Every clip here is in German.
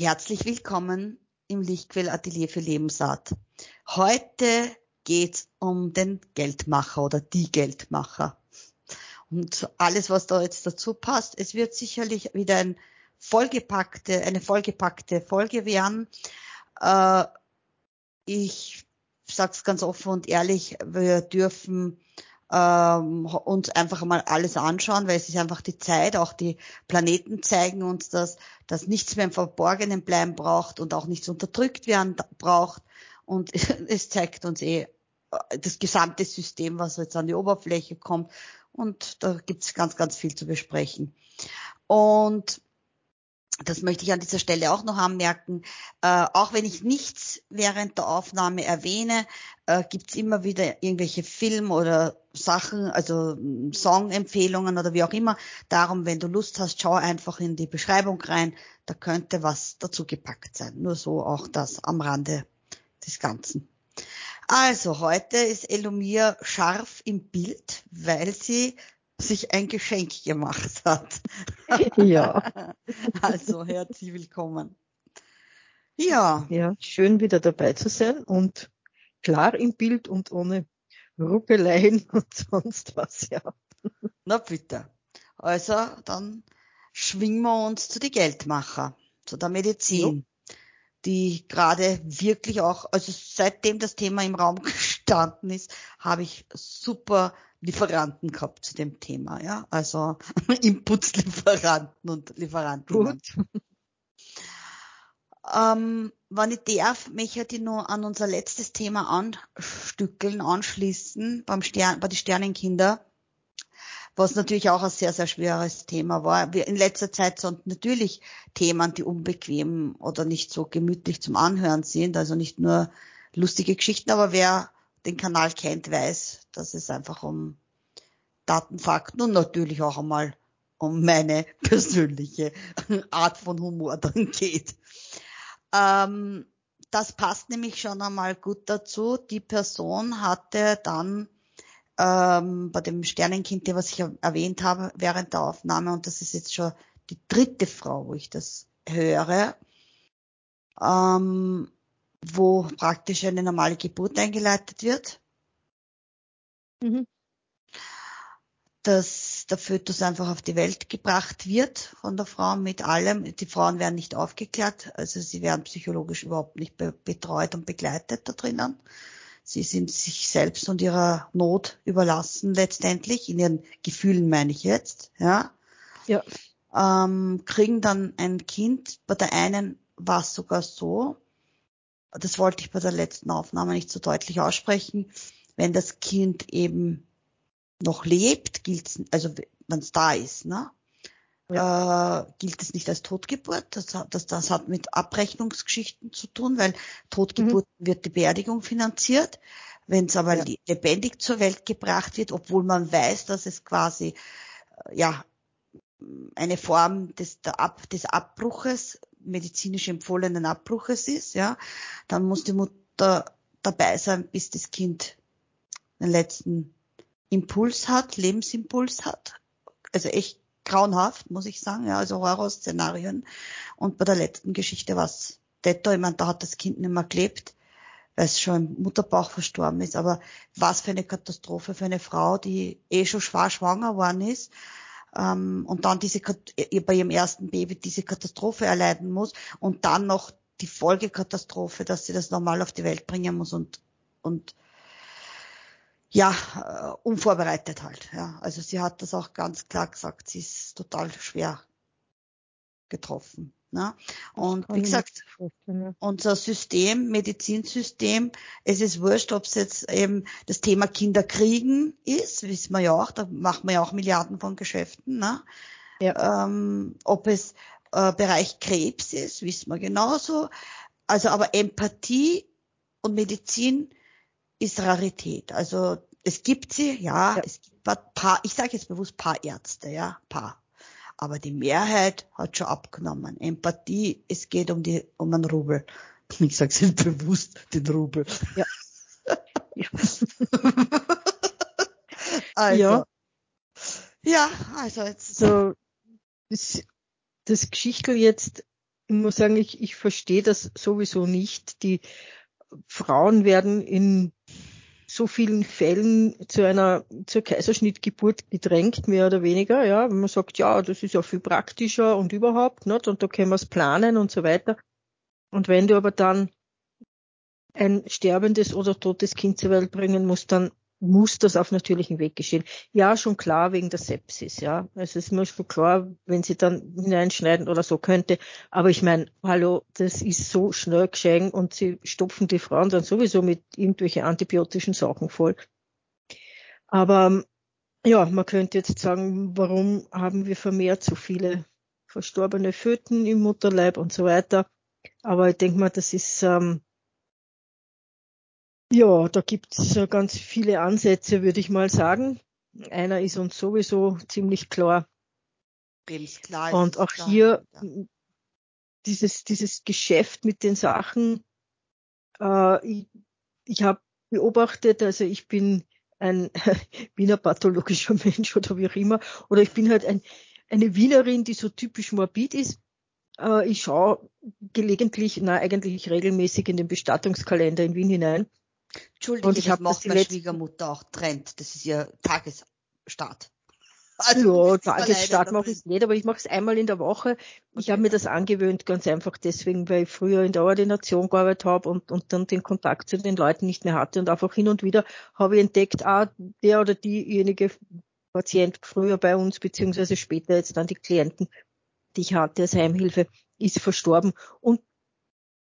Herzlich willkommen im Lichtquell Atelier für Lebensart. Heute geht's um den Geldmacher oder die Geldmacher. Und alles, was da jetzt dazu passt, es wird sicherlich wieder ein vollgepackte, eine vollgepackte Folge werden. Äh, ich sage es ganz offen und ehrlich, wir dürfen ähm, uns einfach mal alles anschauen, weil es ist einfach die Zeit, auch die Planeten zeigen uns das, dass nichts mehr im Verborgenen bleiben braucht und auch nichts unterdrückt werden braucht. Und es zeigt uns eh äh, das gesamte System, was jetzt an die Oberfläche kommt. Und da gibt es ganz, ganz viel zu besprechen. Und das möchte ich an dieser Stelle auch noch anmerken, äh, auch wenn ich nichts während der Aufnahme erwähne, äh, gibt's immer wieder irgendwelche Film oder Sachen, also mm, Songempfehlungen oder wie auch immer. Darum, wenn du Lust hast, schau einfach in die Beschreibung rein, da könnte was dazu gepackt sein. Nur so auch das am Rande des Ganzen. Also heute ist Elomir scharf im Bild, weil sie sich ein Geschenk gemacht hat. Ja. Also herzlich willkommen. Ja. Ja, schön wieder dabei zu sein und klar im Bild und ohne Ruckeleien und sonst was, ja. Na bitte. Also dann schwingen wir uns zu die Geldmacher, zu der Medizin, ja. die gerade wirklich auch, also seitdem das Thema im Raum gestanden ist, habe ich super Lieferanten gehabt zu dem Thema, ja. Also Inputslieferanten und Lieferanten. Gut. Ähm, wenn ich darf, möchte ich nur an unser letztes Thema anstückeln, anschließen, beim Stern, bei den Sternenkinder, was natürlich auch ein sehr, sehr schweres Thema war. Wir in letzter Zeit sind natürlich Themen, die unbequem oder nicht so gemütlich zum Anhören sind, also nicht nur lustige Geschichten, aber wer den Kanal kennt, weiß, dass es einfach um Daten, Fakten und natürlich auch einmal um meine persönliche Art von Humor dann geht. Ähm, das passt nämlich schon einmal gut dazu. Die Person hatte dann ähm, bei dem Sternenkind, was ich erwähnt habe während der Aufnahme, und das ist jetzt schon die dritte Frau, wo ich das höre, ähm, wo praktisch eine normale Geburt eingeleitet wird. Mhm. Dass der Fötus einfach auf die Welt gebracht wird von der Frau mit allem. Die Frauen werden nicht aufgeklärt, also sie werden psychologisch überhaupt nicht be betreut und begleitet da drinnen. Sie sind sich selbst und ihrer Not überlassen letztendlich, in ihren Gefühlen meine ich jetzt, ja. Ja. Ähm, kriegen dann ein Kind. Bei der einen war es sogar so, das wollte ich bei der letzten Aufnahme nicht so deutlich aussprechen, wenn das Kind eben noch lebt, gilt also wenn es da ist, ne? Ja. Äh, gilt es nicht als Totgeburt. Das, das, das hat mit Abrechnungsgeschichten zu tun, weil Totgeburt mhm. wird die Beerdigung finanziert. Wenn es aber ja. lebendig zur Welt gebracht wird, obwohl man weiß, dass es quasi äh, ja eine Form des, Ab, des Abbruches medizinisch empfohlenen Abbruches ist, ja, dann muss die Mutter dabei sein, bis das Kind den letzten Impuls hat, Lebensimpuls hat. Also echt grauenhaft, muss ich sagen, ja, also Horrorszenarien. Und bei der letzten Geschichte war es Detto, ich meine, da hat das Kind nicht mehr gelebt, weil es schon im Mutterbauch verstorben ist. Aber was für eine Katastrophe für eine Frau, die eh schon schwer schwanger worden ist ähm, und dann diese bei ihrem ersten Baby diese Katastrophe erleiden muss und dann noch die Folgekatastrophe, dass sie das normal auf die Welt bringen muss und und ja, äh, unvorbereitet halt. Ja. Also sie hat das auch ganz klar gesagt, sie ist total schwer getroffen. Ne? Und wie gesagt, unser System, Medizinsystem, es ist wurscht, ob es jetzt eben das Thema Kinder kriegen ist, wissen wir ja auch, da macht man ja auch Milliarden von Geschäften. Ne? Ja. Ähm, ob es äh, Bereich Krebs ist, wissen wir genauso. Also aber Empathie und Medizin ist Rarität. Also es gibt sie, ja, ja. es gibt paar, ich sage jetzt bewusst paar Ärzte, ja, paar aber die Mehrheit hat schon abgenommen. Empathie, es geht um die, um einen Rubel. Ich sage es bewusst, den Rubel. Ja. ja. also. Ja. Ja, also jetzt. So, das, das Geschichtel jetzt ich muss sagen, ich, ich verstehe das sowieso nicht. Die Frauen werden in so vielen Fällen zu einer zur Kaiserschnittgeburt gedrängt, mehr oder weniger. Ja, man sagt, ja, das ist ja viel praktischer und überhaupt, nicht? und da können wir es planen und so weiter. Und wenn du aber dann ein sterbendes oder totes Kind zur Welt bringen musst, dann muss das auf natürlichem Weg geschehen. Ja, schon klar wegen der Sepsis, ja. Es ist mir schon klar, wenn sie dann hineinschneiden oder so könnte. Aber ich meine, hallo, das ist so schnell geschehen und sie stopfen die Frauen dann sowieso mit irgendwelchen antibiotischen Sachen voll. Aber ja, man könnte jetzt sagen, warum haben wir vermehrt so viele verstorbene Föten im Mutterleib und so weiter. Aber ich denke mal, das ist ähm, ja, da gibt's ganz viele Ansätze, würde ich mal sagen. Einer ist uns sowieso ziemlich klar. Klar Und auch klar, hier ja. dieses, dieses Geschäft mit den Sachen. Äh, ich ich habe beobachtet, also ich bin ein Wiener pathologischer Mensch oder wie auch immer, oder ich bin halt ein, eine Wienerin, die so typisch morbid ist. Äh, ich schaue gelegentlich, na eigentlich regelmäßig in den Bestattungskalender in Wien hinein Entschuldige, und ich das macht meine Schwiegermutter auch trennt. Das ist ihr Tagesstart. Also, ja, Tagesstart mache ich es nicht, aber ich mache es einmal in der Woche. Ich okay. habe mir das angewöhnt, ganz einfach deswegen, weil ich früher in der Ordination gearbeitet habe und, und dann den Kontakt zu den Leuten nicht mehr hatte und einfach hin und wieder habe ich entdeckt, ah, der oder diejenige Patient früher bei uns, beziehungsweise später jetzt dann die Klienten, die ich hatte als Heimhilfe, ist verstorben. Und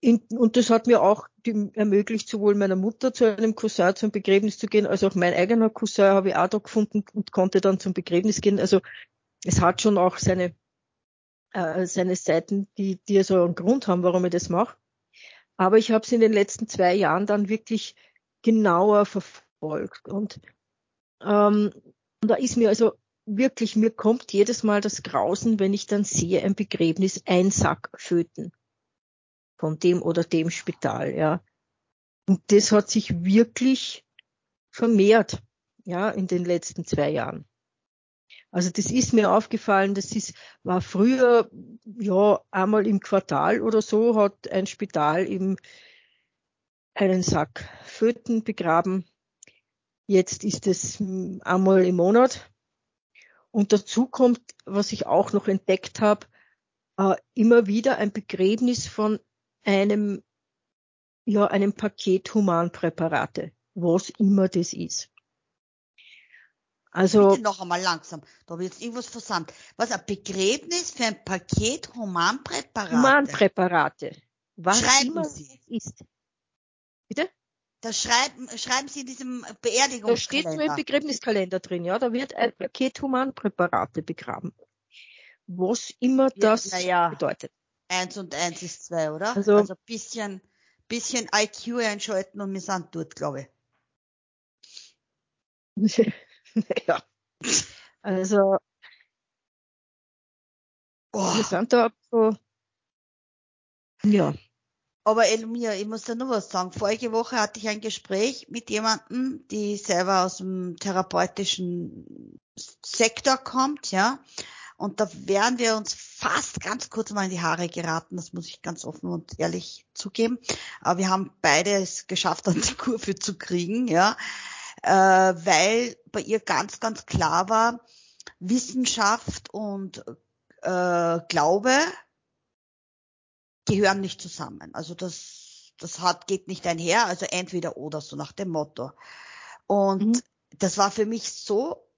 in, und das hat mir auch die, ermöglicht, sowohl meiner Mutter zu einem Cousin zum Begräbnis zu gehen, als auch mein eigener Cousin habe ich auch da gefunden und konnte dann zum Begräbnis gehen. Also es hat schon auch seine, äh, seine Seiten, die, die so also einen Grund haben, warum ich das mache. Aber ich habe es in den letzten zwei Jahren dann wirklich genauer verfolgt. Und ähm, da ist mir also wirklich, mir kommt jedes Mal das Grausen, wenn ich dann sehe, ein Begräbnis, ein Sack Föten von dem oder dem Spital, ja. Und das hat sich wirklich vermehrt, ja, in den letzten zwei Jahren. Also das ist mir aufgefallen, das ist, war früher, ja, einmal im Quartal oder so hat ein Spital eben einen Sack Föten begraben. Jetzt ist es einmal im Monat. Und dazu kommt, was ich auch noch entdeckt habe, äh, immer wieder ein Begräbnis von einem, ja, einem Paket Humanpräparate, was immer das ist. Also. Bitte noch einmal langsam. Da wird jetzt irgendwas versandt. Was, ein Begräbnis für ein Paket Humanpräparate? Humanpräparate. Was schreiben immer Sie? ist. Bitte? Das schreiben, schreiben Sie in diesem Beerdigungskalender. Da steht nur im Begräbniskalender drin, ja. Da wird ein Paket Humanpräparate begraben. Was immer das ja, bedeutet. Eins und eins ist zwei, oder? Also, also bisschen, bisschen IQ einschalten und wir sind dort, glaube ich. ja. Also, oh. wir sind da so, ja. Aber Elmir, ich muss da nur was sagen. Vorige Woche hatte ich ein Gespräch mit jemandem, die selber aus dem therapeutischen Sektor kommt, ja. Und da wären wir uns fast ganz kurz mal in die Haare geraten, das muss ich ganz offen und ehrlich zugeben. Aber wir haben beide es geschafft, an die Kurve zu kriegen, ja, äh, weil bei ihr ganz, ganz klar war, Wissenschaft und äh, Glaube gehören nicht zusammen. Also das, das hat, geht nicht einher, also entweder oder, so nach dem Motto. Und mhm. das war für mich so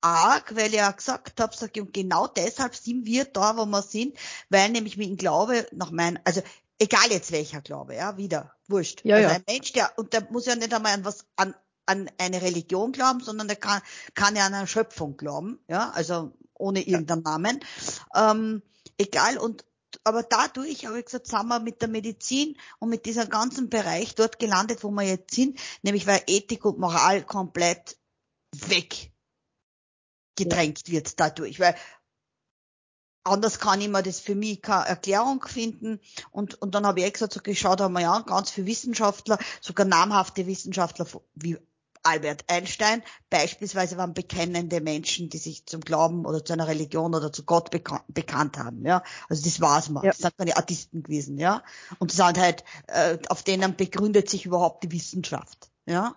arg, weil ich ja gesagt habe, sag ich, und genau deshalb sind wir da, wo wir sind, weil nämlich mit dem Glaube nach meinem, also egal jetzt welcher Glaube, ja, wieder, wurscht. Ja, also ja. ein Mensch, der, und der muss ja nicht einmal an was, an, an eine Religion glauben, sondern der kann, kann ja an eine Schöpfung glauben, ja, also ohne irgendeinen ja. Namen. Ähm, egal, und aber dadurch habe ich gesagt, sind wir mit der Medizin und mit diesem ganzen Bereich dort gelandet, wo wir jetzt sind, nämlich weil Ethik und Moral komplett weg gedrängt wird dadurch, weil anders kann ich mir das für mich keine Erklärung finden. Und, und dann habe ich gesagt, so geschaut haben wir ja ganz viele Wissenschaftler, sogar namhafte Wissenschaftler wie Albert Einstein beispielsweise waren bekennende Menschen, die sich zum Glauben oder zu einer Religion oder zu Gott bekan bekannt haben, ja. Also das war's mal. Ja. Das sind keine Artisten gewesen, ja. Und das sind halt, äh, auf denen begründet sich überhaupt die Wissenschaft, ja.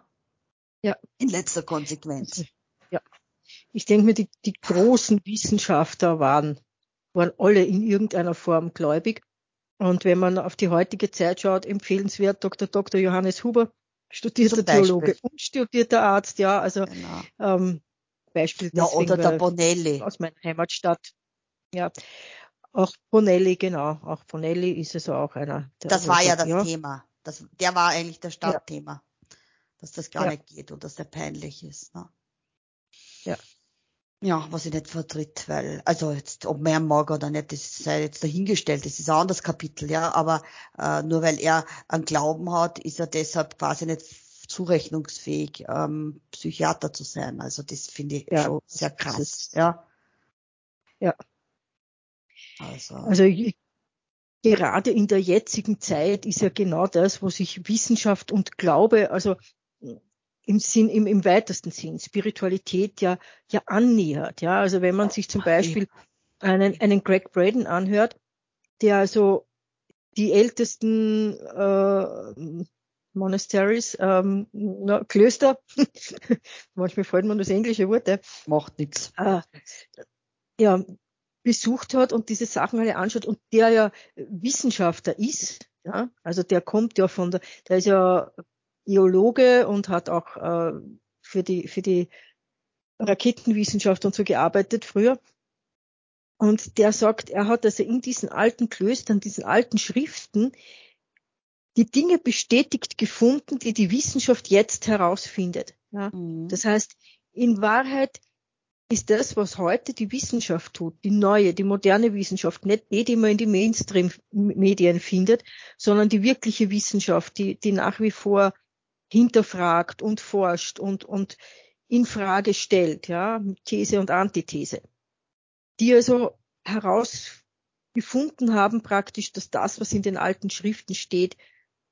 Ja. In letzter Konsequenz. Ich denke mir, die, die großen Wissenschaftler waren, waren alle in irgendeiner Form gläubig. Und wenn man auf die heutige Zeit schaut, empfehlenswert Dr. Dr. Johannes Huber, studierter Theologe und studierter Arzt, ja, also genau. ähm, Beispiel ja, oder der Bonelli aus meiner Heimatstadt. Ja, auch Bonelli, genau, auch Bonelli ist also auch einer. das war ja das ja. Thema. Das, der war eigentlich das Startthema, ja. dass das gar ja. nicht geht und dass der peinlich ist. Ne? Ja. Ja, was ich nicht vertritt, weil, also jetzt, ob man mag oder nicht, das sei jetzt dahingestellt, das ist ein anderes Kapitel, ja, aber äh, nur weil er einen Glauben hat, ist er deshalb quasi nicht zurechnungsfähig, ähm, Psychiater zu sein. Also das finde ich ja, schon sehr krass, ja. Ja. Also, also gerade in der jetzigen Zeit ist ja genau das, wo sich Wissenschaft und Glaube, also im Sinn, im, im weitesten Sinn, Spiritualität ja, ja annähert. Ja, also wenn man sich zum Beispiel einen, einen Greg Braden anhört, der also die ältesten äh, Monasteries, ähm, na, Klöster, manchmal fällt man das englische Wort, äh, macht nichts. Äh, ja, besucht hat und diese Sachen alle anschaut und der ja Wissenschaftler ist, ja, also der kommt ja von der, der ist ja Geologe und hat auch äh, für die für die Raketenwissenschaft und so gearbeitet früher. Und der sagt, er hat also in diesen alten Klöstern, diesen alten Schriften, die Dinge bestätigt gefunden, die die Wissenschaft jetzt herausfindet. Ja? Mhm. Das heißt, in Wahrheit ist das, was heute die Wissenschaft tut, die neue, die moderne Wissenschaft, nicht die, die man in die Mainstream-Medien findet, sondern die wirkliche Wissenschaft, die, die nach wie vor hinterfragt und forscht und, und in Frage stellt, ja, These und Antithese, die also herausgefunden haben praktisch, dass das, was in den alten Schriften steht,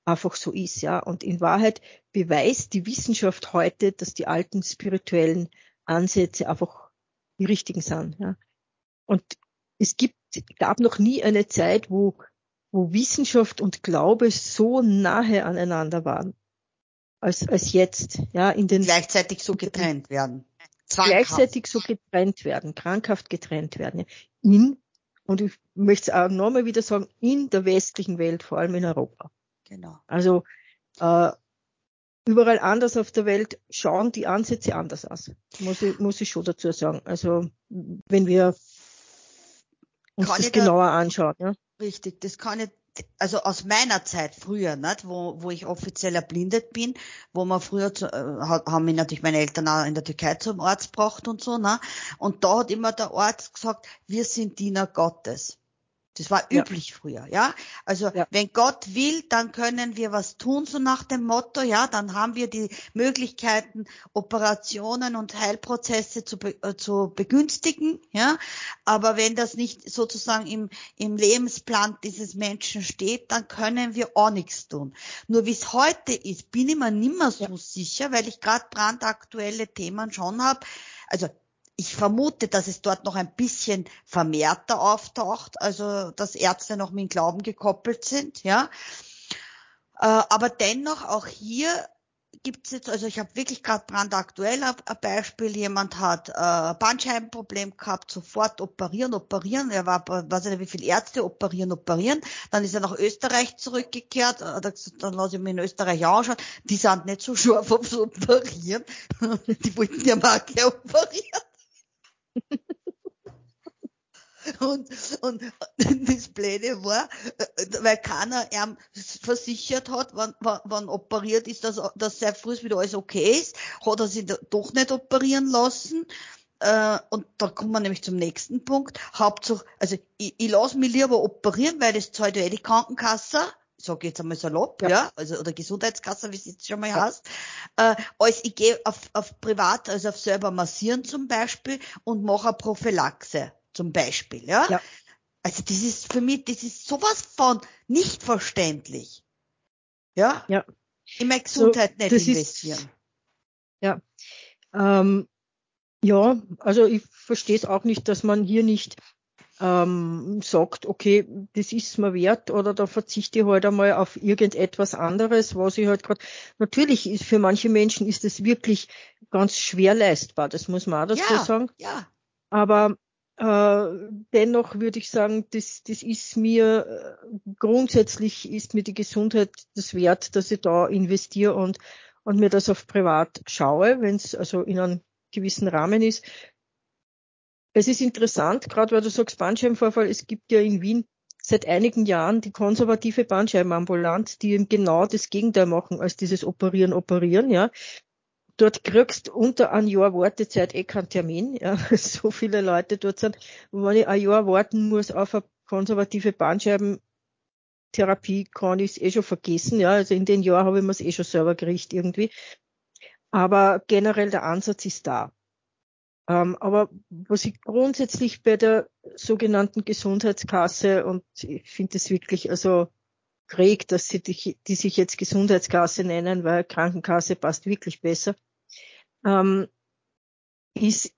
einfach so ist, ja. Und in Wahrheit beweist die Wissenschaft heute, dass die alten spirituellen Ansätze einfach die richtigen sind, ja. Und es gibt, gab noch nie eine Zeit, wo, wo Wissenschaft und Glaube so nahe aneinander waren als, als jetzt, ja, in den. Gleichzeitig so getrennt werden. Zwanghaft. Gleichzeitig so getrennt werden, krankhaft getrennt werden. In, und ich möchte es auch nochmal wieder sagen, in der westlichen Welt, vor allem in Europa. Genau. Also, äh, überall anders auf der Welt schauen die Ansätze anders aus. Muss ich, muss ich schon dazu sagen. Also, wenn wir uns kann das genauer da, anschauen, ja. Richtig, das kann ich also aus meiner Zeit früher, nicht, wo, wo ich offiziell erblindet bin, wo man früher zu, äh, haben mich natürlich meine Eltern auch in der Türkei zum Arzt gebracht und so, ne? Und da hat immer der Arzt gesagt, wir sind Diener Gottes. Das war üblich ja. früher, ja. Also ja. wenn Gott will, dann können wir was tun, so nach dem Motto, ja, dann haben wir die Möglichkeiten, Operationen und Heilprozesse zu, be äh, zu begünstigen, ja. Aber wenn das nicht sozusagen im, im Lebensplan dieses Menschen steht, dann können wir auch nichts tun. Nur wie es heute ist, bin ich mir nimmer so ja. sicher, weil ich gerade brandaktuelle Themen schon habe. Also ich vermute, dass es dort noch ein bisschen vermehrter auftaucht, also dass Ärzte noch mit dem Glauben gekoppelt sind, ja. Äh, aber dennoch auch hier gibt es jetzt, also ich habe wirklich gerade brandaktuell ein Beispiel, jemand hat äh, Bandscheibenproblem gehabt, sofort operieren, operieren, er war, weiß nicht wie viele Ärzte, operieren, operieren, dann ist er nach Österreich zurückgekehrt, äh, dann lasse ich mich in Österreich anschauen, die sind nicht so scharf aufs Operieren, die wollten ja mal operieren. Und, und das Blöde war, weil keiner ihm versichert hat, wann, wann, wann operiert ist, dass, dass sehr früh wieder alles okay ist, hat er sich doch nicht operieren lassen. Äh, und da kommen wir nämlich zum nächsten Punkt. Hauptsache, also ich, ich lasse mich lieber operieren, weil das zahlt ja eh die Krankenkasse sage jetzt einmal salopp, ja, ja also oder Gesundheitskasse, wie es jetzt schon mal ja. heißt, äh, als ich gehe auf, auf privat, also auf selber massieren zum Beispiel und mache eine Prophylaxe zum Beispiel, ja? ja. Also das ist für mich, das ist sowas von nicht verständlich. Ja? Ja. In meine Gesundheit so, nicht investieren. Ist, Ja. Ähm, ja, also ich verstehe es auch nicht, dass man hier nicht ähm, sagt, okay, das ist mir wert oder da verzichte ich halt einmal auf irgendetwas anderes, was ich halt gerade, natürlich ist für manche Menschen ist es wirklich ganz schwer leistbar, das muss man auch dazu ja, sagen. Ja. Aber dennoch würde ich sagen, das, das ist mir äh, grundsätzlich ist mir die Gesundheit das wert, dass ich da investiere und und mir das auf privat schaue, wenn es also in einem gewissen Rahmen ist. Es ist interessant, gerade weil du sagst Bandscheibenvorfall, es gibt ja in Wien seit einigen Jahren die konservative Bandscheibenambulanz, die eben genau das Gegenteil machen als dieses Operieren, Operieren, ja. Dort kriegst unter ein Jahr Wartezeit eh keinen Termin, ja, so viele Leute dort sind. Und wenn ich ein Jahr warten muss auf eine konservative Bandscheibentherapie, kann ich es eh schon vergessen, ja. Also in den Jahren habe ich mir es eh schon selber gerichtet irgendwie. Aber generell der Ansatz ist da. Ähm, aber was ich grundsätzlich bei der sogenannten Gesundheitskasse und ich finde es wirklich also krieg, dass sie die, die, sich jetzt Gesundheitskasse nennen, weil Krankenkasse passt wirklich besser, ähm, ist,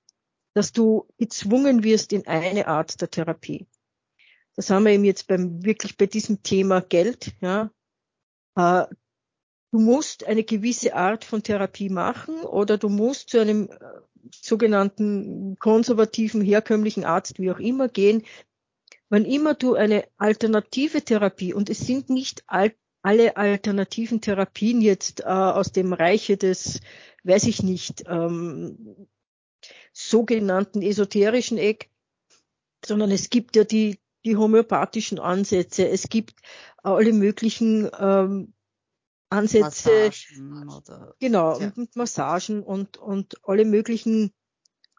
dass du gezwungen wirst in eine Art der Therapie. Das haben wir eben jetzt beim wirklich bei diesem Thema Geld, ja. Äh, du musst eine gewisse Art von Therapie machen oder du musst zu einem äh, sogenannten konservativen, herkömmlichen Arzt, wie auch immer, gehen. Wann immer du eine alternative Therapie, und es sind nicht al alle alternativen Therapien jetzt äh, aus dem Reiche des, weiß ich nicht, ähm, sogenannten esoterischen Eck, sondern es gibt ja die, die homöopathischen Ansätze, es gibt alle möglichen ähm, Ansätze, oder, genau, ja. und Massagen und, und alle möglichen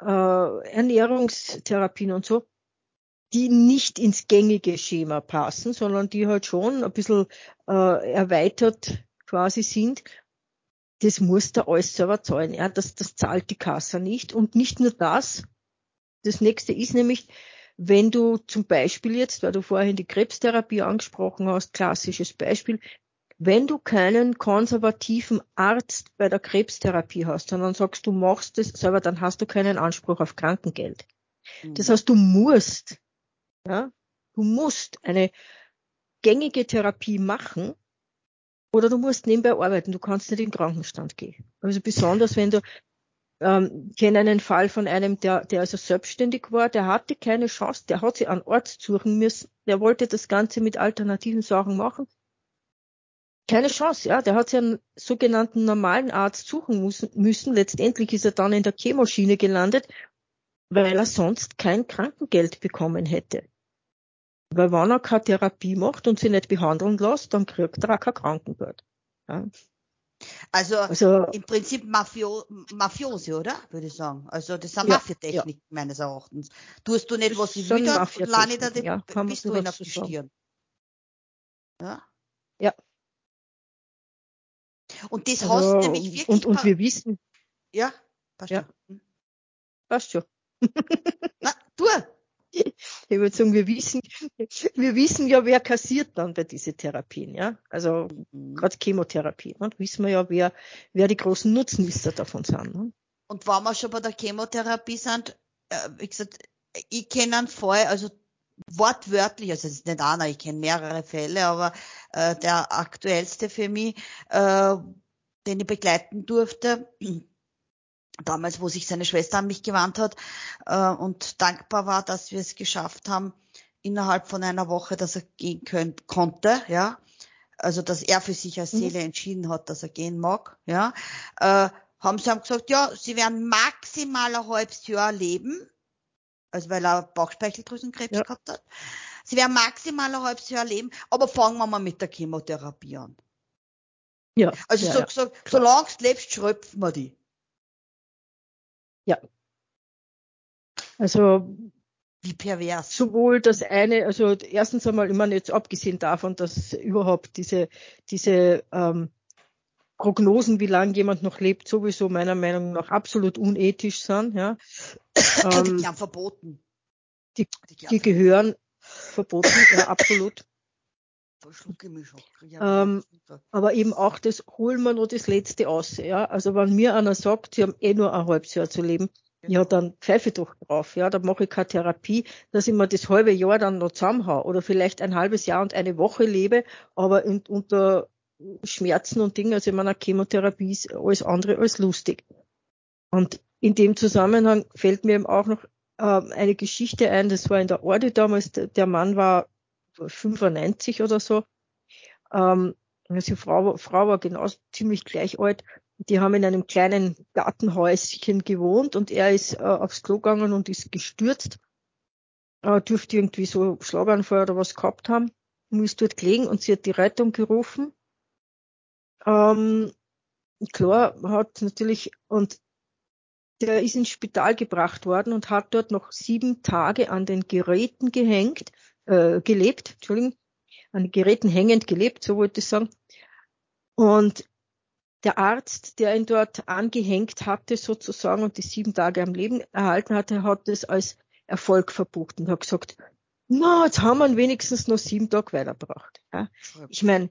äh, Ernährungstherapien und so, die nicht ins gängige Schema passen, sondern die halt schon ein bisschen äh, erweitert quasi sind. Das muss der alles selber zahlen. Ja, das, das zahlt die Kasse nicht. Und nicht nur das. Das nächste ist nämlich, wenn du zum Beispiel jetzt, weil du vorhin die Krebstherapie angesprochen hast, klassisches Beispiel, wenn du keinen konservativen Arzt bei der Krebstherapie hast, sondern sagst, du machst es selber, dann hast du keinen Anspruch auf Krankengeld. Mhm. Das heißt, du musst, ja, du musst eine gängige Therapie machen oder du musst nebenbei arbeiten. Du kannst nicht in den Krankenstand gehen. Also besonders wenn du ähm, kenne einen Fall von einem, der, der also selbstständig war, der hatte keine Chance, der hat sich einen Arzt suchen müssen, der wollte das Ganze mit alternativen Sachen machen, keine Chance, ja. Der hat sich einen sogenannten normalen Arzt suchen müssen. müssen. Letztendlich ist er dann in der Chemoschiene gelandet, weil er sonst kein Krankengeld bekommen hätte. Weil wenn er keine Therapie macht und sie nicht behandeln lässt, dann kriegt er auch kein Krankengeld. Ja. Also, also, im Prinzip Mafio, Mafiosi, oder? Würde ich sagen. Also das sind ja, Mafiatechniken ja. meines Erachtens. Tust du nicht, was ich will, dann lade ich da den, ja, bist du in auf die Stirn. Ja? Ja. Und das also, hast nämlich wirklich. Und, und wir wissen. Ja, passt ja. schon. Hm. Passt schon. Na, du! Ich würde sagen, wir wissen, wir wissen ja, wer kassiert dann bei diesen Therapien, ja. Also mhm. gerade Chemotherapie, ne? wissen wir ja, wer, wer die großen Nutznießer davon sind. Ne? Und wenn wir schon bei der Chemotherapie sind, äh, wie gesagt, ich kenne einen Fall, also wortwörtlich, also es ist nicht einer, ich kenne mehrere Fälle, aber äh, der aktuellste für mich, äh, den ich begleiten durfte, damals, wo sich seine Schwester an mich gewandt hat äh, und dankbar war, dass wir es geschafft haben, innerhalb von einer Woche, dass er gehen könnt, konnte, ja, also dass er für sich als mhm. Seele mhm. entschieden hat, dass er gehen mag, ja, äh, haben sie haben gesagt, ja, sie werden maximal ein halbes Jahr leben, also weil er Bauchspeicheldrüsenkrebs ja. gehabt hat. Sie werden maximal ein halbes Jahr leben, aber fangen wir mal mit der Chemotherapie an. Ja. Also ja, so, ja. so, solange du lebst, schröpfen wir die. Ja. Also wie pervers. Sowohl das eine, also erstens einmal, meine jetzt abgesehen davon, dass überhaupt diese, diese ähm, Prognosen, wie lange jemand noch lebt, sowieso meiner Meinung nach absolut unethisch sind. Ja. Ähm, die haben verboten. Die, die, die gehören verboten, ja, absolut. Ähm, aber eben auch das holen wir noch das Letzte aus. Ja? Also wenn mir einer sagt, sie haben eh nur ein halbes Jahr zu leben, ja, genau. dann pfeife ich doch drauf. Ja, dann mache ich keine Therapie, dass ich mir das halbe Jahr dann noch zusammenhaue oder vielleicht ein halbes Jahr und eine Woche lebe, aber in, unter Schmerzen und Dingen, also in meiner Chemotherapie ist alles andere als lustig. Und in dem Zusammenhang fällt mir eben auch noch äh, eine Geschichte ein, das war in der Orde damals, der Mann war 95 oder so. Ähm, also Frau, Frau war genau ziemlich gleich alt. Die haben in einem kleinen Gartenhäuschen gewohnt und er ist äh, aufs Klo gegangen und ist gestürzt. Äh, dürfte irgendwie so Schlaganfall oder was gehabt haben. Ist dort gelegen und sie hat die Rettung gerufen. Ähm, klar hat natürlich, und der ist ins Spital gebracht worden und hat dort noch sieben Tage an den Geräten gehängt, äh, gelebt, Entschuldigung, an Geräten hängend gelebt, so wollte ich sagen. Und der Arzt, der ihn dort angehängt hatte sozusagen und die sieben Tage am Leben erhalten hatte, hat es als Erfolg verbucht und hat gesagt, na, jetzt haben wir wenigstens noch sieben Tage weitergebracht. Ja. Ich meine,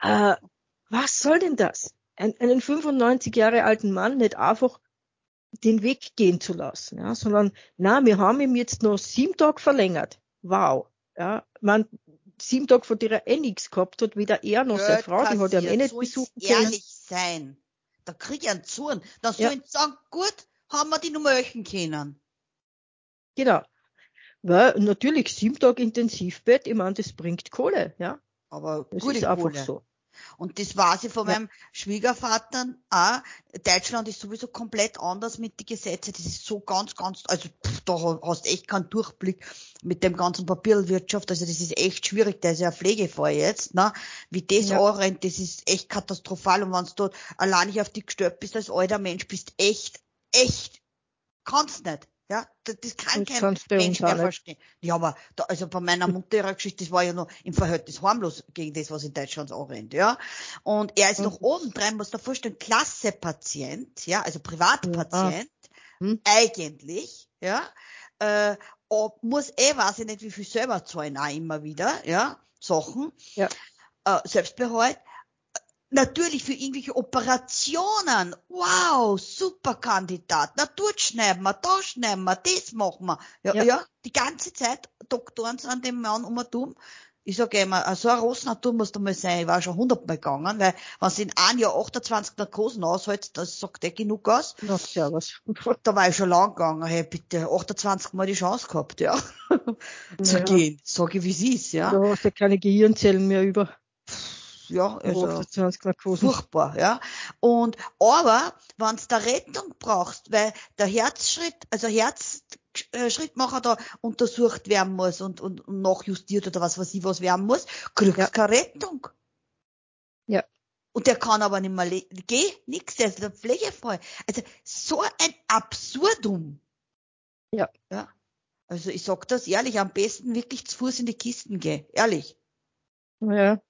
äh, was soll denn das? Ein, einen 95 Jahre alten Mann nicht einfach den Weg gehen zu lassen, ja, sondern na, wir haben ihm jetzt noch sieben Tage verlängert. Wow. Ja, man sieben Tage vor der er eh nichts gehabt hat, weder er noch seine Frau, die hat er eh nicht besuchen können. ehrlich sein. Da krieg ich einen Zorn. Da soll ja. ich sagen, gut, haben wir die nur möchten können. Genau. Weil natürlich sieben Tage Intensivbett, ich meine, das bringt Kohle, ja. Aber das ist einfach Kohle. so. Und das weiß ich von ja. meinem Schwiegervater auch. Deutschland ist sowieso komplett anders mit den Gesetzen. Das ist so ganz, ganz, also pff, da hast echt keinen Durchblick mit dem ganzen Papierwirtschaft. Also das ist echt schwierig. Der ist ja ein Pflegefall jetzt, ne? Wie das ja. anrennt, das ist echt katastrophal. Und wenn du dort allein nicht auf die gestellt bist als alter Mensch, bist echt, echt, kannst nicht. Ja, das, das kann das kein Mensch mehr verstehen. Ja, aber da, also bei meiner Mutter ihrer Geschichte, das war ja noch im Verhältnis harmlos gegen das, was in Deutschland anrennt, ja. Und er ist mhm. noch obendrein, muss da vorstellen, Klassepatient, ja, also Privatpatient, mhm. eigentlich, ja, äh, ob, muss eh, weiß ich nicht, wie viel selber zahlen auch immer wieder, ja, Sachen, ja. Äh, Selbstbehalt, Natürlich für irgendwelche Operationen. Wow, super Kandidat. Na, dort schneiden wir, da schneiden wir, das machen wir. Ja, ja. ja die ganze Zeit Doktoren sind an dem Mann um und um. Ich sage immer, so eine Rossnatur muss da mal sein. Ich war schon hundertmal gegangen, weil wenn sie in einem Jahr 28 Narkosen aushält, das sagt eh genug aus. Na, servus. Da war ich schon lang gegangen. Hey, bitte, 28 Mal die Chance gehabt, ja. Zu ja. gehen. Sag ich, wie sie ist, ja. Da hast du keine Gehirnzellen mehr über ja, also furchtbar, ja. Und aber wenn du da Rettung brauchst, weil der Herzschritt, also Herzschrittmacher da untersucht werden muss und, und, und nachjustiert oder was weiß ich was werden muss, kriegst du ja. keine Rettung. Ja. Und der kann aber nicht mehr gehen, nix, der ist der Pflegefall. Also so ein Absurdum. Ja. Ja. Also ich sag das ehrlich, am besten wirklich zu Fuß in die Kisten gehen, ehrlich. Ja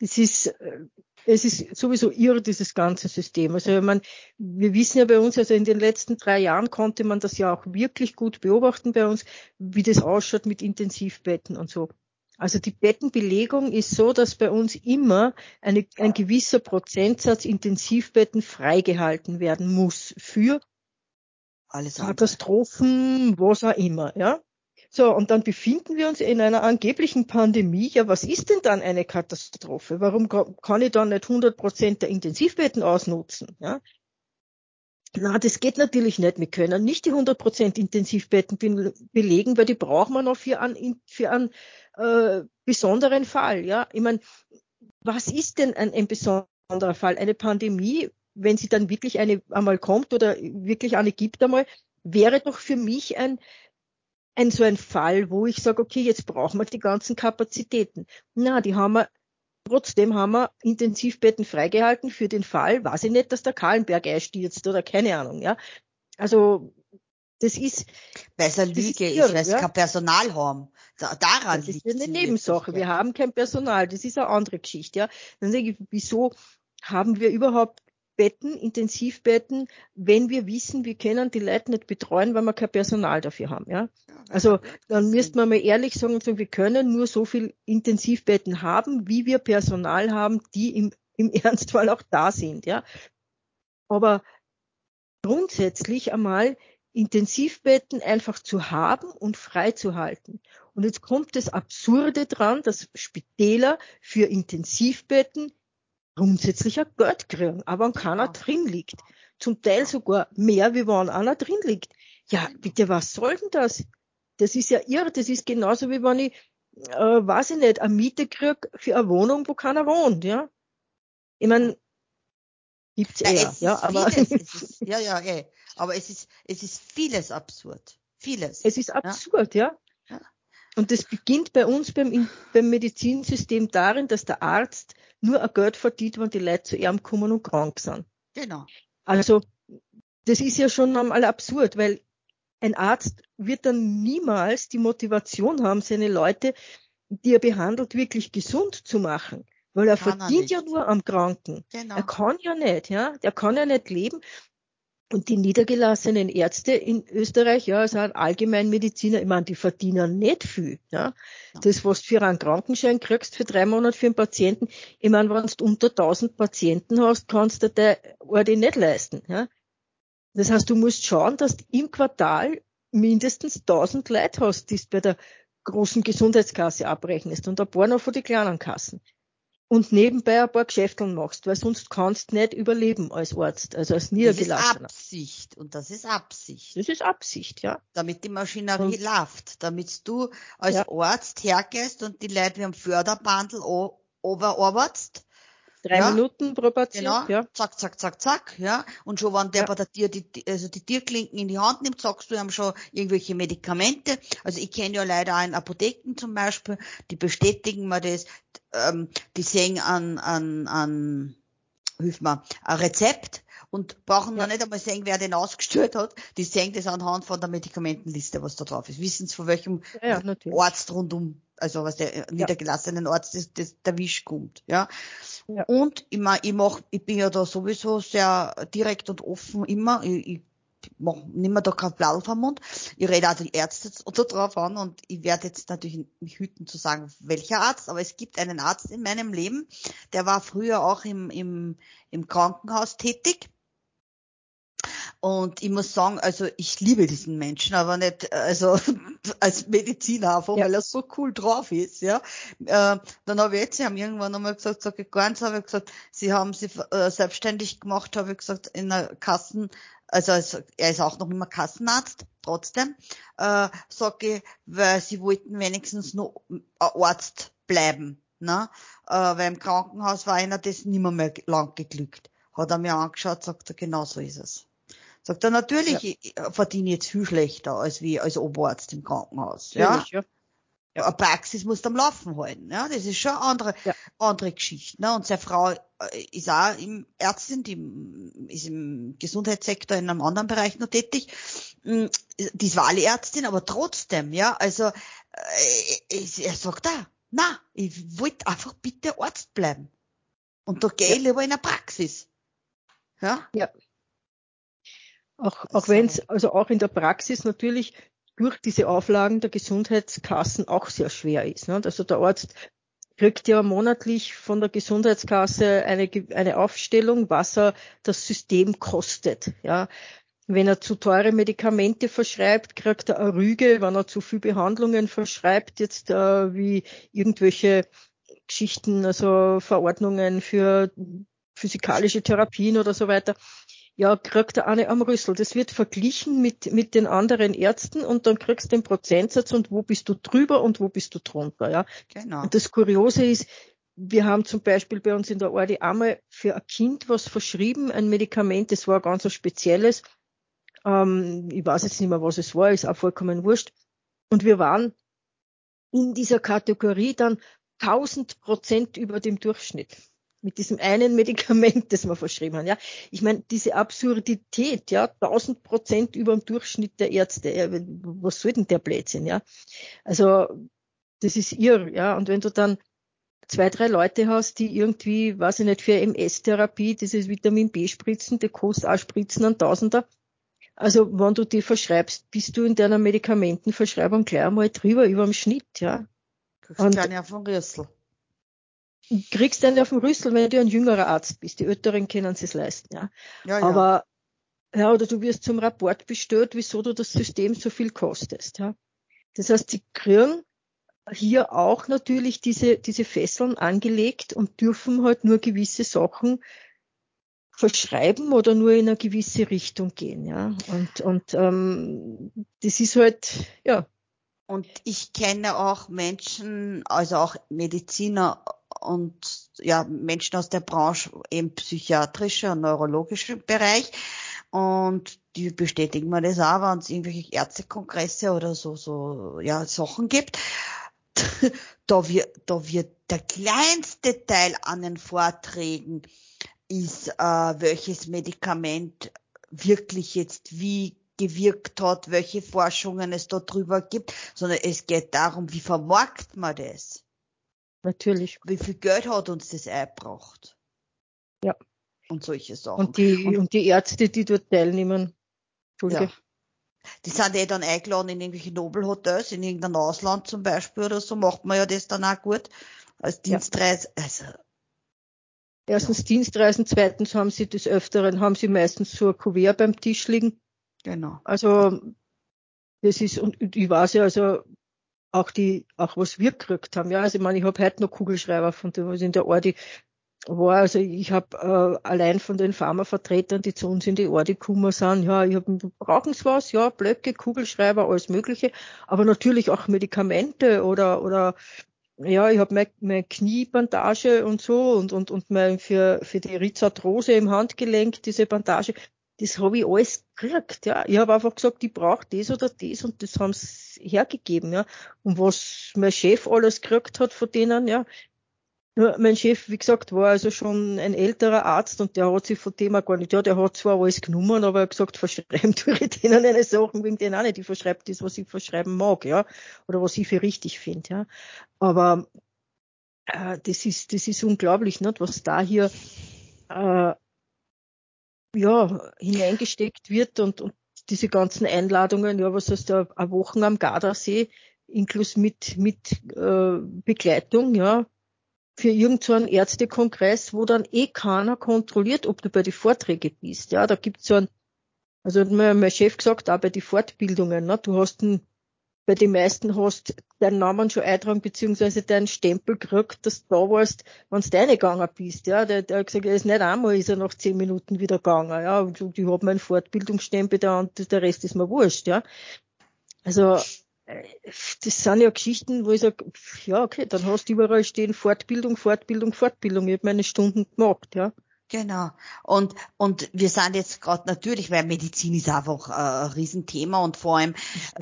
es ist, äh, es ist sowieso irre, dieses ganze System. Also man, wir wissen ja bei uns, also in den letzten drei Jahren konnte man das ja auch wirklich gut beobachten bei uns, wie das ausschaut mit Intensivbetten und so. Also die Bettenbelegung ist so, dass bei uns immer eine, ein gewisser Prozentsatz Intensivbetten freigehalten werden muss für Alles Katastrophen, was auch immer, ja. So, und dann befinden wir uns in einer angeblichen Pandemie. Ja, was ist denn dann eine Katastrophe? Warum kann ich dann nicht 100 Prozent der Intensivbetten ausnutzen? Ja? Na, das geht natürlich nicht. Wir können nicht die 100 Prozent Intensivbetten be belegen, weil die brauchen wir noch für einen, für einen äh, besonderen Fall. Ja, ich meine, was ist denn ein, ein besonderer Fall? Eine Pandemie, wenn sie dann wirklich eine einmal kommt oder wirklich eine gibt einmal, wäre doch für mich ein, ein so ein Fall, wo ich sage, okay, jetzt brauchen wir die ganzen Kapazitäten. Na, die haben wir, trotzdem haben wir Intensivbetten freigehalten für den Fall, weiß ich nicht, dass der Kahlenberg einstürzt oder keine Ahnung, ja. Also, das ist. Besser Lüge ist, irre, weil sie ja? kein Personal haben. Daran das ist eine Nebensache. Wir haben kein Personal. Das ist eine andere Geschichte, ja. Dann denke ich, wieso haben wir überhaupt Betten, Intensivbetten, wenn wir wissen, wir können die Leute nicht betreuen, weil wir kein Personal dafür haben. Ja? Also dann müsste man mal ehrlich sagen, wir können nur so viel Intensivbetten haben, wie wir Personal haben, die im, im Ernstfall auch da sind. Ja? Aber grundsätzlich einmal Intensivbetten einfach zu haben und freizuhalten. Und jetzt kommt das Absurde dran, dass Spitäler für Intensivbetten grundsätzlich ein Geld kriegen, aber wenn keiner ja. drin liegt. Zum Teil sogar mehr, wie wenn einer drin liegt. Ja, bitte, was soll denn das? Das ist ja irre. Das ist genauso wie wenn ich, äh, weiß ich nicht, eine Miete krieg für eine Wohnung, wo keiner wohnt, ja. Ich meine, gibt's eher, ja, ja aber. Vieles, ist, ja, ja, eh. Aber es ist, es ist vieles absurd. Vieles. Es ist absurd, ja. ja. Und das beginnt bei uns beim, beim Medizinsystem darin, dass der Arzt nur ein Geld verdient, wenn die Leute zu ihm kommen und krank sind. Genau. Also, das ist ja schon einmal absurd, weil ein Arzt wird dann niemals die Motivation haben, seine Leute, die er behandelt, wirklich gesund zu machen. Weil er kann verdient er ja nur am Kranken. Genau. Er kann ja nicht, ja. Der kann ja nicht leben. Und die niedergelassenen Ärzte in Österreich, ja, ein Allgemeinmediziner, ich meine, die verdienen nicht viel. Ja. Das, was du für einen Krankenschein kriegst für drei Monate für einen Patienten, ich meine, wenn du unter 1000 Patienten hast, kannst du der Ordi nicht leisten. Ja. Das heißt, du musst schauen, dass du im Quartal mindestens 1000 Leute hast, die du bei der großen Gesundheitskasse abrechnest und ein paar noch von den kleinen Kassen und nebenbei ein paar Geschäfteln machst, weil sonst kannst du nicht überleben als Arzt, also als Niedergelassener. Das ist Absicht und das ist Absicht. Das ist Absicht, ja. Damit die Maschinerie und, läuft, damit du als ja. Arzt hergehst und die Leute wie am Förderbandel overarbeitest Drei ja, Minuten pro Patient. Genau, ja. zack, zack, zack, zack, ja. Und schon wenn der ja. bei der Tier die, also die Tierklinken in die Hand nimmt, sagst du ihm schon irgendwelche Medikamente. Also ich kenne ja leider auch in Apotheken zum Beispiel, die bestätigen mir das, ähm, die sehen an, an, an, hilf mir, ein Rezept und brauchen ja. noch nicht einmal sehen, wer den ausgestellt hat. Die sehen das anhand von der Medikamentenliste, was da drauf ist. Wissen sie, von welchem ja, Arzt rundum, also was der niedergelassenen Arzt das, das der Wisch kommt. Ja. ja. Und ich, mein, ich mach, ich bin ja da sowieso sehr direkt und offen immer. Ich, ich mach, nimm mir da kein Blatt vom Mund. Ich rede auch die Ärzte da drauf an und ich werde jetzt natürlich mich hüten zu sagen, welcher Arzt, aber es gibt einen Arzt in meinem Leben, der war früher auch im, im, im Krankenhaus tätig und ich muss sagen, also ich liebe diesen Menschen, aber nicht, also als Mediziner einfach, ja. weil er so cool drauf ist, ja. Äh, dann habe ich jetzt, sie haben irgendwann einmal gesagt, sag ich ganz, habe ich gesagt, sie haben sie äh, selbstständig gemacht, habe ich gesagt, in der Kassen, also, also er ist auch noch immer Kassenarzt, trotzdem, äh, sage ich, weil sie wollten wenigstens nur Arzt bleiben, ne? Äh, weil im Krankenhaus war einer das nimmer mehr lang geglückt. Hat er mir angeschaut, sagt er, genau so ist es. Sagt er, natürlich ja. ich verdiene jetzt viel schlechter als wie als Oberarzt im Krankenhaus. Ja? ja. ja. Eine Praxis muss am Laufen halten. Ja, das ist schon eine andere, ja. andere Geschichte. Ne? Und seine Frau äh, ist auch im Ärztin, die ist im Gesundheitssektor in einem anderen Bereich noch tätig. Mm, die ist Wahlärztin, aber trotzdem, ja, also äh, er sagt da, na, ich wollte einfach bitte Arzt bleiben. Und da gehe ich lieber in eine Praxis. Ja. Ja. Auch, auch wenn es, also auch in der Praxis natürlich durch diese Auflagen der Gesundheitskassen auch sehr schwer ist. Ne? Also der Arzt kriegt ja monatlich von der Gesundheitskasse eine, eine Aufstellung, was er das System kostet. Ja, wenn er zu teure Medikamente verschreibt, kriegt er eine Rüge. Wenn er zu viel Behandlungen verschreibt, jetzt äh, wie irgendwelche Geschichten, also Verordnungen für physikalische Therapien oder so weiter, ja, kriegt er eine am Rüssel. Das wird verglichen mit, mit den anderen Ärzten und dann kriegst du den Prozentsatz und wo bist du drüber und wo bist du drunter, ja. Genau. Und das Kuriose ist, wir haben zum Beispiel bei uns in der Ordi einmal für ein Kind was verschrieben, ein Medikament, das war ganz ein spezielles. Ähm, ich weiß jetzt nicht mehr, was es war, ist auch vollkommen wurscht. Und wir waren in dieser Kategorie dann 1000 Prozent über dem Durchschnitt mit diesem einen Medikament, das wir verschrieben haben. Ja, ich meine diese Absurdität, ja, 1000 Prozent über dem Durchschnitt der Ärzte. Ja, was soll denn der Blödsinn? Ja, also das ist irr, ja. Und wenn du dann zwei, drei Leute hast, die irgendwie, weiß ich nicht, für MS-Therapie, dieses Vitamin B-Spritzen, die kostet auch Spritzen an Tausender. Also, wenn du die verschreibst, bist du in deiner Medikamentenverschreibung gleich einmal drüber, über dem Schnitt, ja. Kriegst Und keine auf den Rüssel. Kriegst einen auf den Rüssel, wenn du ein jüngerer Arzt bist. Die Älteren können es leisten, ja. ja, ja. Aber, ja, oder du wirst zum Rapport bestellt, wieso du das System so viel kostest, ja. Das heißt, die kriegen hier auch natürlich diese, diese Fesseln angelegt und dürfen halt nur gewisse Sachen verschreiben oder nur in eine gewisse Richtung gehen, ja. Und, und ähm, das ist halt, ja. Und ich kenne auch Menschen, also auch Mediziner und ja, Menschen aus der Branche, eben psychiatrischer und neurologischer Bereich. Und die bestätigen mir das auch, wenn es irgendwelche Ärztekongresse oder so, so, ja, Sachen gibt. da wird, da wird der kleinste Teil an den Vorträgen ist, äh, welches Medikament wirklich jetzt wie gewirkt hat, welche Forschungen es da drüber gibt, sondern es geht darum, wie vermarkt man das? Natürlich. Wie viel Geld hat uns das eingebracht? Ja. Und solche Sachen. Und die, und, und die Ärzte, die dort teilnehmen. Entschuldige. Ja. Die sind eh dann eingeladen in irgendwelche Nobelhotels, in irgendein Ausland zum Beispiel oder so, macht man ja das dann auch gut. Als Dienstreise. Ja. Also, Erstens ja. Dienstreisen, zweitens haben sie des Öfteren, haben sie meistens so ein Kuvert beim Tisch liegen. Genau. Also, das ist, und ich weiß ja, also, auch die, auch was wir gekriegt haben, ja, also ich meine, ich habe heute noch Kugelschreiber von dem, was in der Ordi war, also ich habe äh, allein von den Pharmavertretern, die zu uns in die Ordi gekommen sind, ja, ich habe, brauchen sie was, ja, Blöcke, Kugelschreiber, alles mögliche, aber natürlich auch Medikamente oder, oder ja, ich habe meine, meine Kniebandage und so und, und, und mein, für, für die Rhizarthrose im Handgelenk, diese Bandage, das habe ich alles gekriegt. Ja. Ich habe einfach gesagt, ich brauche das oder das und das haben sie hergegeben. Ja. Und was mein Chef alles gekriegt hat von denen, ja. Mein Chef, wie gesagt, war also schon ein älterer Arzt und der hat sich von dem auch gar nicht, ja, der hat zwar alles genommen, aber er hat gesagt, verschreiben tue ich denen eine Sachen wegen denen auch nicht. Ich verschreibe das, was ich verschreiben mag, ja. Oder was ich für richtig finde, ja. Aber äh, das ist, das ist unglaublich, nicht, was da hier äh, ja, hineingesteckt wird und, und diese ganzen Einladungen, ja, was heißt da, eine Woche am Gardasee, inklus mit, mit äh, Begleitung, ja, für irgendeinen so Ärztekongress, wo dann eh keiner kontrolliert, ob du bei den Vorträgen bist. Ja, da gibt's so ein, also hat mir mein Chef gesagt, auch bei den Fortbildungen, ne, du hast einen bei den meisten hast deinen Namen schon eintragen, beziehungsweise deinen Stempel gekriegt, dass du da warst, wenn du reingegangen bist, ja. Der, der hat gesagt, er ist nicht einmal, ist er nach zehn Minuten wieder gegangen, ja. Und ich habe meinen Fortbildungsstempel da und der Rest ist mir wurscht, ja. Also, äh, das sind ja Geschichten, wo ich sage, ja, okay, dann hast du überall stehen Fortbildung, Fortbildung, Fortbildung. Ich habe meine Stunden gemacht, ja. Genau. Und, und wir sind jetzt gerade natürlich, weil Medizin ist einfach äh, ein Riesenthema und vor allem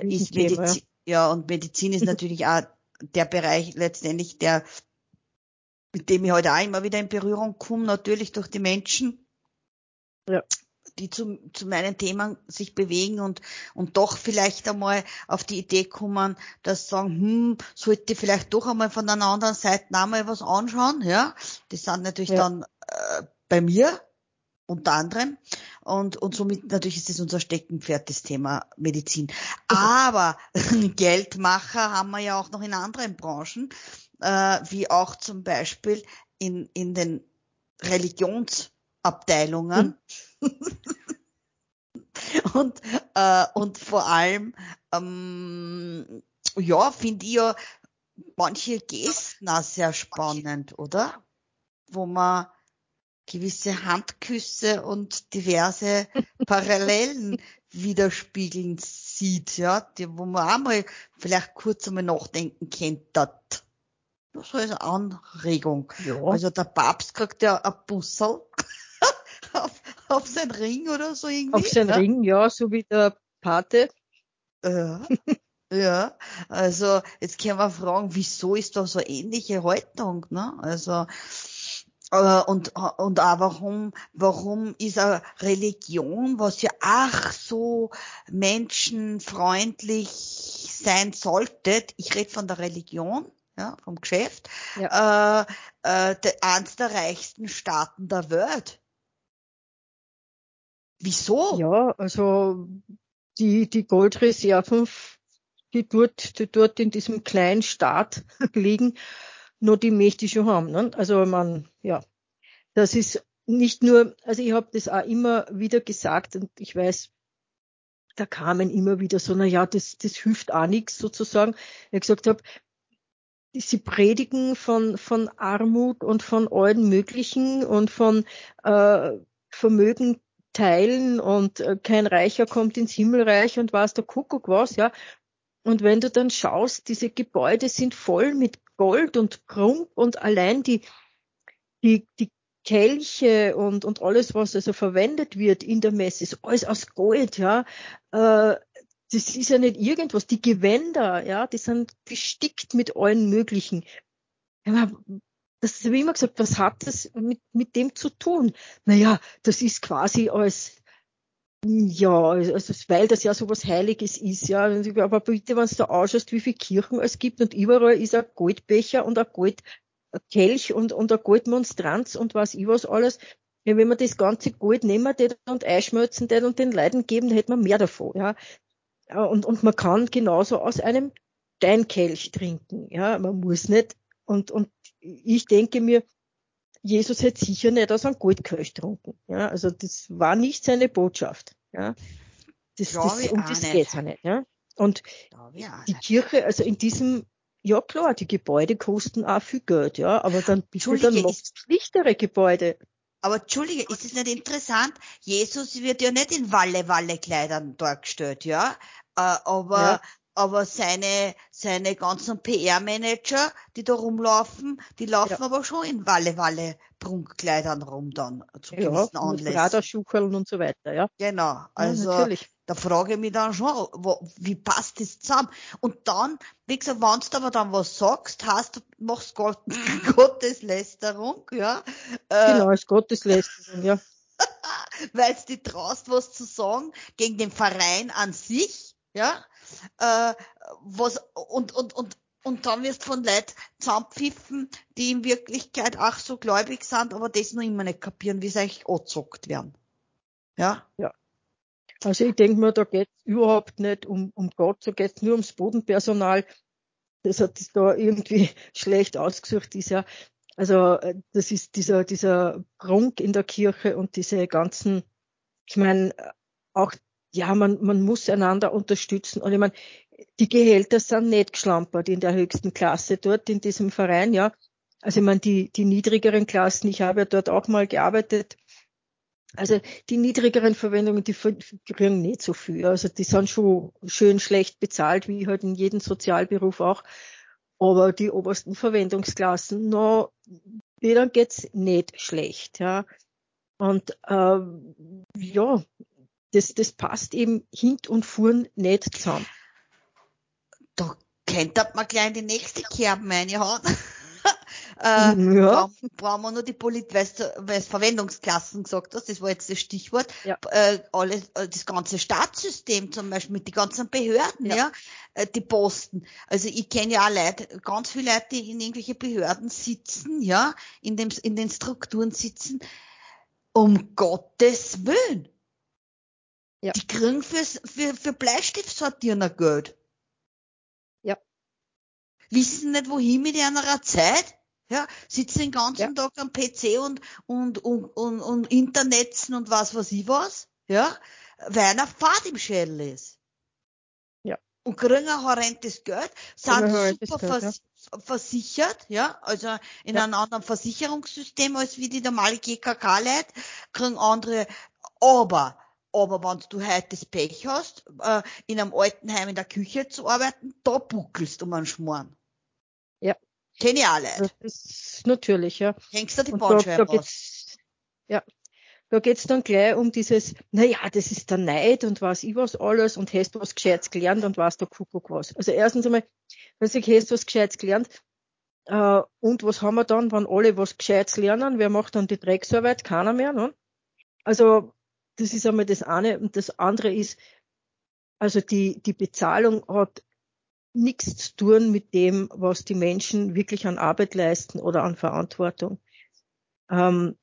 ist Medizin, ja. und Medizin ist natürlich auch der Bereich letztendlich, der, mit dem ich heute auch immer wieder in Berührung komme, natürlich durch die Menschen. Ja die zu, zu meinen Themen sich bewegen und, und doch vielleicht einmal auf die Idee kommen, dass sagen, hm, sollte vielleicht doch einmal von einer anderen Seite einmal was anschauen, ja. Das sind natürlich ja. dann äh, bei mir unter anderem. Und, und somit natürlich ist es unser Steckenpferd, das Thema Medizin. Aber Geldmacher haben wir ja auch noch in anderen Branchen, äh, wie auch zum Beispiel in, in den Religionsabteilungen. Hm. und, äh, und vor allem, ähm, ja, finde ich ja manche Gesten auch sehr spannend, oder? Wo man gewisse Handküsse und diverse Parallelen widerspiegeln sieht, ja, die, wo man auch mal vielleicht kurz einmal nachdenken kennt, das so als Anregung. Ja. Also der Papst kriegt ja ein Bussel auf, auf sein Ring oder so irgendwie. Auf sein ja? Ring, ja, so wie der Pate. Ja. ja, also jetzt können wir fragen, wieso ist da so ähnliche Haltung, ne? Also und, und auch warum, warum ist eine Religion, was ja ach so menschenfreundlich sein sollte, ich rede von der Religion, ja, vom Geschäft, ja. äh, äh, der, eins der reichsten Staaten der Welt. Wieso? Ja, also die, die Goldreserven, die dort, die dort in diesem kleinen Staat liegen, nur die möchte ich schon haben. Ne? Also man, ja, das ist nicht nur, also ich habe das auch immer wieder gesagt und ich weiß, da kamen immer wieder so, na ja, das, das hilft auch nichts sozusagen. Ich gesagt habe, sie predigen von, von Armut und von allen möglichen und von äh, Vermögen teilen und äh, kein Reicher kommt ins Himmelreich und was der Kuckuck was, ja. Und wenn du dann schaust, diese Gebäude sind voll mit Gold und Krump und allein die, die, die Kelche und, und alles, was also verwendet wird in der Messe, ist alles aus Gold, ja. Äh, das ist ja nicht irgendwas. Die Gewänder, ja, die sind gestickt mit allen möglichen. Das ist wie immer gesagt, was hat das mit, mit dem zu tun? Naja, das ist quasi als ja, also weil das ja so was Heiliges ist, ja. Aber bitte, wenn du da ausschaust, wie viele Kirchen es gibt und überall ist ein Goldbecher und ein Goldkelch und, und ein Goldmonstranz und was ich was alles. Ja, wenn man das ganze Gold nehmen und einschmelzen und den Leuten geben, dann hätte man mehr davon, ja. Und, und man kann genauso aus einem Steinkelch trinken, ja. Man muss nicht, und, und ich denke mir, Jesus hätte sicher nicht aus einem Goldkelch getrunken. Ja, also das war nicht seine Botschaft. Ja, das, das, um das geht's ja nicht. Ja, und die Kirche, also in diesem, ja klar, die Gebäude kosten auch viel Geld, ja, aber dann bitte dann noch schlichtere Gebäude. Aber Entschuldige, ist es nicht interessant? Jesus wird ja nicht in Walle-Walle-Kleidern dargestellt, ja? Äh, aber ja aber seine, seine ganzen PR-Manager, die da rumlaufen, die laufen ja. aber schon in Walle-Walle Prunkkleidern rum dann zu ja, gewissen Anlässen. Und so weiter, ja. Genau, also ja, da frage ich mich dann schon, wo, wie passt das zusammen? Und dann, wie gesagt, wenn du aber dann was sagst, hast du machst Gott, Gotteslästerung, ja. Äh, genau, als Gotteslästerung, ja. Weil du dich traust, was zu sagen gegen den Verein an sich, ja äh, was und und und und dann wirst von Leuten zusammenpfiffen, die in Wirklichkeit auch so gläubig sind, aber das noch immer nicht kapieren, wie sie eigentlich angezockt werden. Ja? Ja. Also ich denke mir, da geht es überhaupt nicht um, um Gott, so geht es nur ums Bodenpersonal. Das hat das da irgendwie schlecht ausgesucht, dieser, also äh, das ist dieser, dieser Prunk in der Kirche und diese ganzen, ich meine, auch ja, man, man muss einander unterstützen. Und ich meine, die Gehälter sind nicht geschlampert in der höchsten Klasse dort in diesem Verein, ja. Also ich meine, die, die niedrigeren Klassen, ich habe ja dort auch mal gearbeitet, also die niedrigeren Verwendungen, die kriegen nicht so viel. Also die sind schon schön schlecht bezahlt, wie halt in jedem Sozialberuf auch. Aber die obersten Verwendungsklassen, no, denen geht's nicht schlecht, ja. Und äh, ja, das, das passt eben hint und vorn nicht zusammen. Da könnte man gleich in die nächste Kerben reinhauen. äh, ja. brauchen, wir nur die Polit, weil du Verwendungsklassen gesagt hast, das war jetzt das Stichwort, ja. äh, alles, äh, das ganze Staatssystem zum Beispiel mit den ganzen Behörden, ja, ja äh, die Posten. Also ich kenne ja auch Leute, ganz viele Leute, die in irgendwelche Behörden sitzen, ja, in dem, in den Strukturen sitzen, um Gottes Willen. Ja. Die kriegen fürs, für, für Bleistift sortieren ein Geld. Ja. Wissen nicht, wohin mit ihrer Zeit. Ja, sitzen den ganzen ja. Tag am PC und, und, und, und, und Internetzen und was weiß ich was. Ja, weil einer Fahrt im Schädel ist. Ja. Und kriegen ein horrendes Geld, sind super Geld, vers ja. versichert, ja, also in ja. einem anderen Versicherungssystem als wie die normale GKK-Leute, kriegen andere, aber aber wenn du heute das Pech hast, äh, in einem Altenheim in der Küche zu arbeiten, da buckelst du um einen Schmoren. Ja. Kenn ich alle. Das ist natürlich, ja. Hängst du die Bandscheibe da Ja. Da geht's dann gleich um dieses, naja, das ist der Neid und was ich was alles und hast du was Gescheites gelernt und was der Kuckuck was. Also erstens einmal, wenn du hast du was Gescheites gelernt, äh, und was haben wir dann, wenn alle was Gescheites lernen? Wer macht dann die Drecksarbeit? Keiner mehr, ne? Also das ist einmal das eine. Und das andere ist, also die, die Bezahlung hat nichts zu tun mit dem, was die Menschen wirklich an Arbeit leisten oder an Verantwortung. Ähm,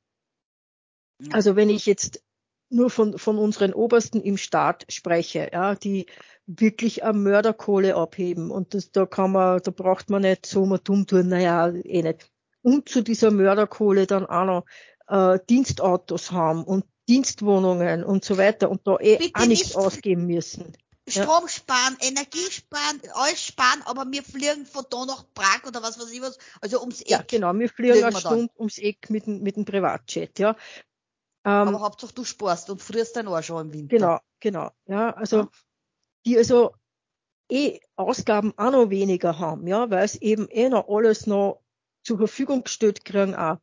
also wenn ich jetzt nur von, von unseren Obersten im Staat spreche, ja, die wirklich eine Mörderkohle abheben und das, da kann man, da braucht man nicht so mal dumm tun, naja, eh nicht. Und zu dieser Mörderkohle dann auch noch äh, Dienstautos haben und Dienstwohnungen und so weiter und da eh Bitte auch nichts nicht ausgeben müssen. Strom ja. sparen, Energie sparen, alles sparen, aber wir fliegen von da nach Prag oder was weiß ich was, also ums Eck. Ja, genau, wir fliegen eine Stunde ums Eck mit, mit dem Privatjet, ja. Ähm, aber Hauptsache du sparst und frierst dein Arsch auch im Winter. Genau, genau, ja, also, ja. die also eh Ausgaben auch noch weniger haben, ja, weil es eben eh noch alles noch zur Verfügung gestellt kriegen auch.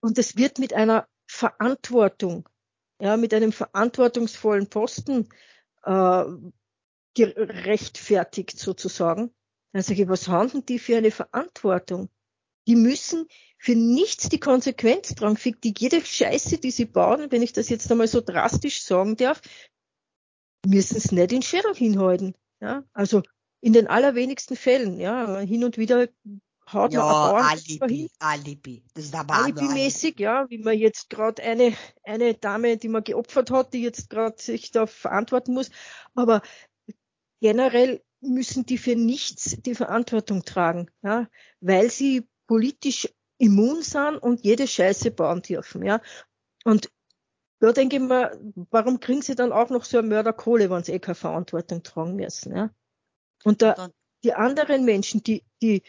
Und es wird mit einer Verantwortung, ja, mit einem verantwortungsvollen Posten äh, gerechtfertigt sozusagen. Dann sage ich, was haben die für eine Verantwortung? Die müssen für nichts die Konsequenz tragen, für die jede Scheiße, die sie bauen, wenn ich das jetzt einmal so drastisch sagen darf, müssen es nicht in Schädel hinhalten. Ja, also in den allerwenigsten Fällen, ja, hin und wieder hat ja, man Alibi, Alibi. Das ist aber Alibi-mäßig, ja, wie man jetzt gerade eine, eine Dame, die man geopfert hat, die jetzt gerade sich da verantworten muss. Aber generell müssen die für nichts die Verantwortung tragen, ja, weil sie politisch immun sind und jede Scheiße bauen dürfen, ja. Und da denke ich mir, warum kriegen sie dann auch noch so eine Mörderkohle, wenn sie eh keine Verantwortung tragen müssen, ja. Und da, die anderen Menschen, die, die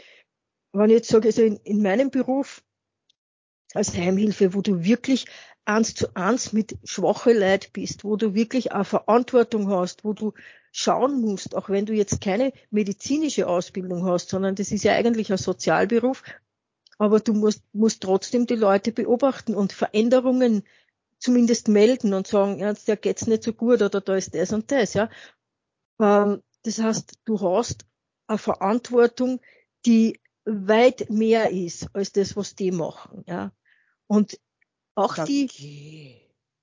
wenn ich jetzt sage, also in, in meinem Beruf als Heimhilfe, wo du wirklich eins zu eins mit schwache Leid bist, wo du wirklich auch Verantwortung hast, wo du schauen musst, auch wenn du jetzt keine medizinische Ausbildung hast, sondern das ist ja eigentlich ein Sozialberuf, aber du musst, musst trotzdem die Leute beobachten und Veränderungen zumindest melden und sagen, ja, der geht's nicht so gut oder da ist das und das, ja. Ähm, das heißt, du hast eine Verantwortung, die weit mehr ist als das, was die machen, ja. Und auch okay. die,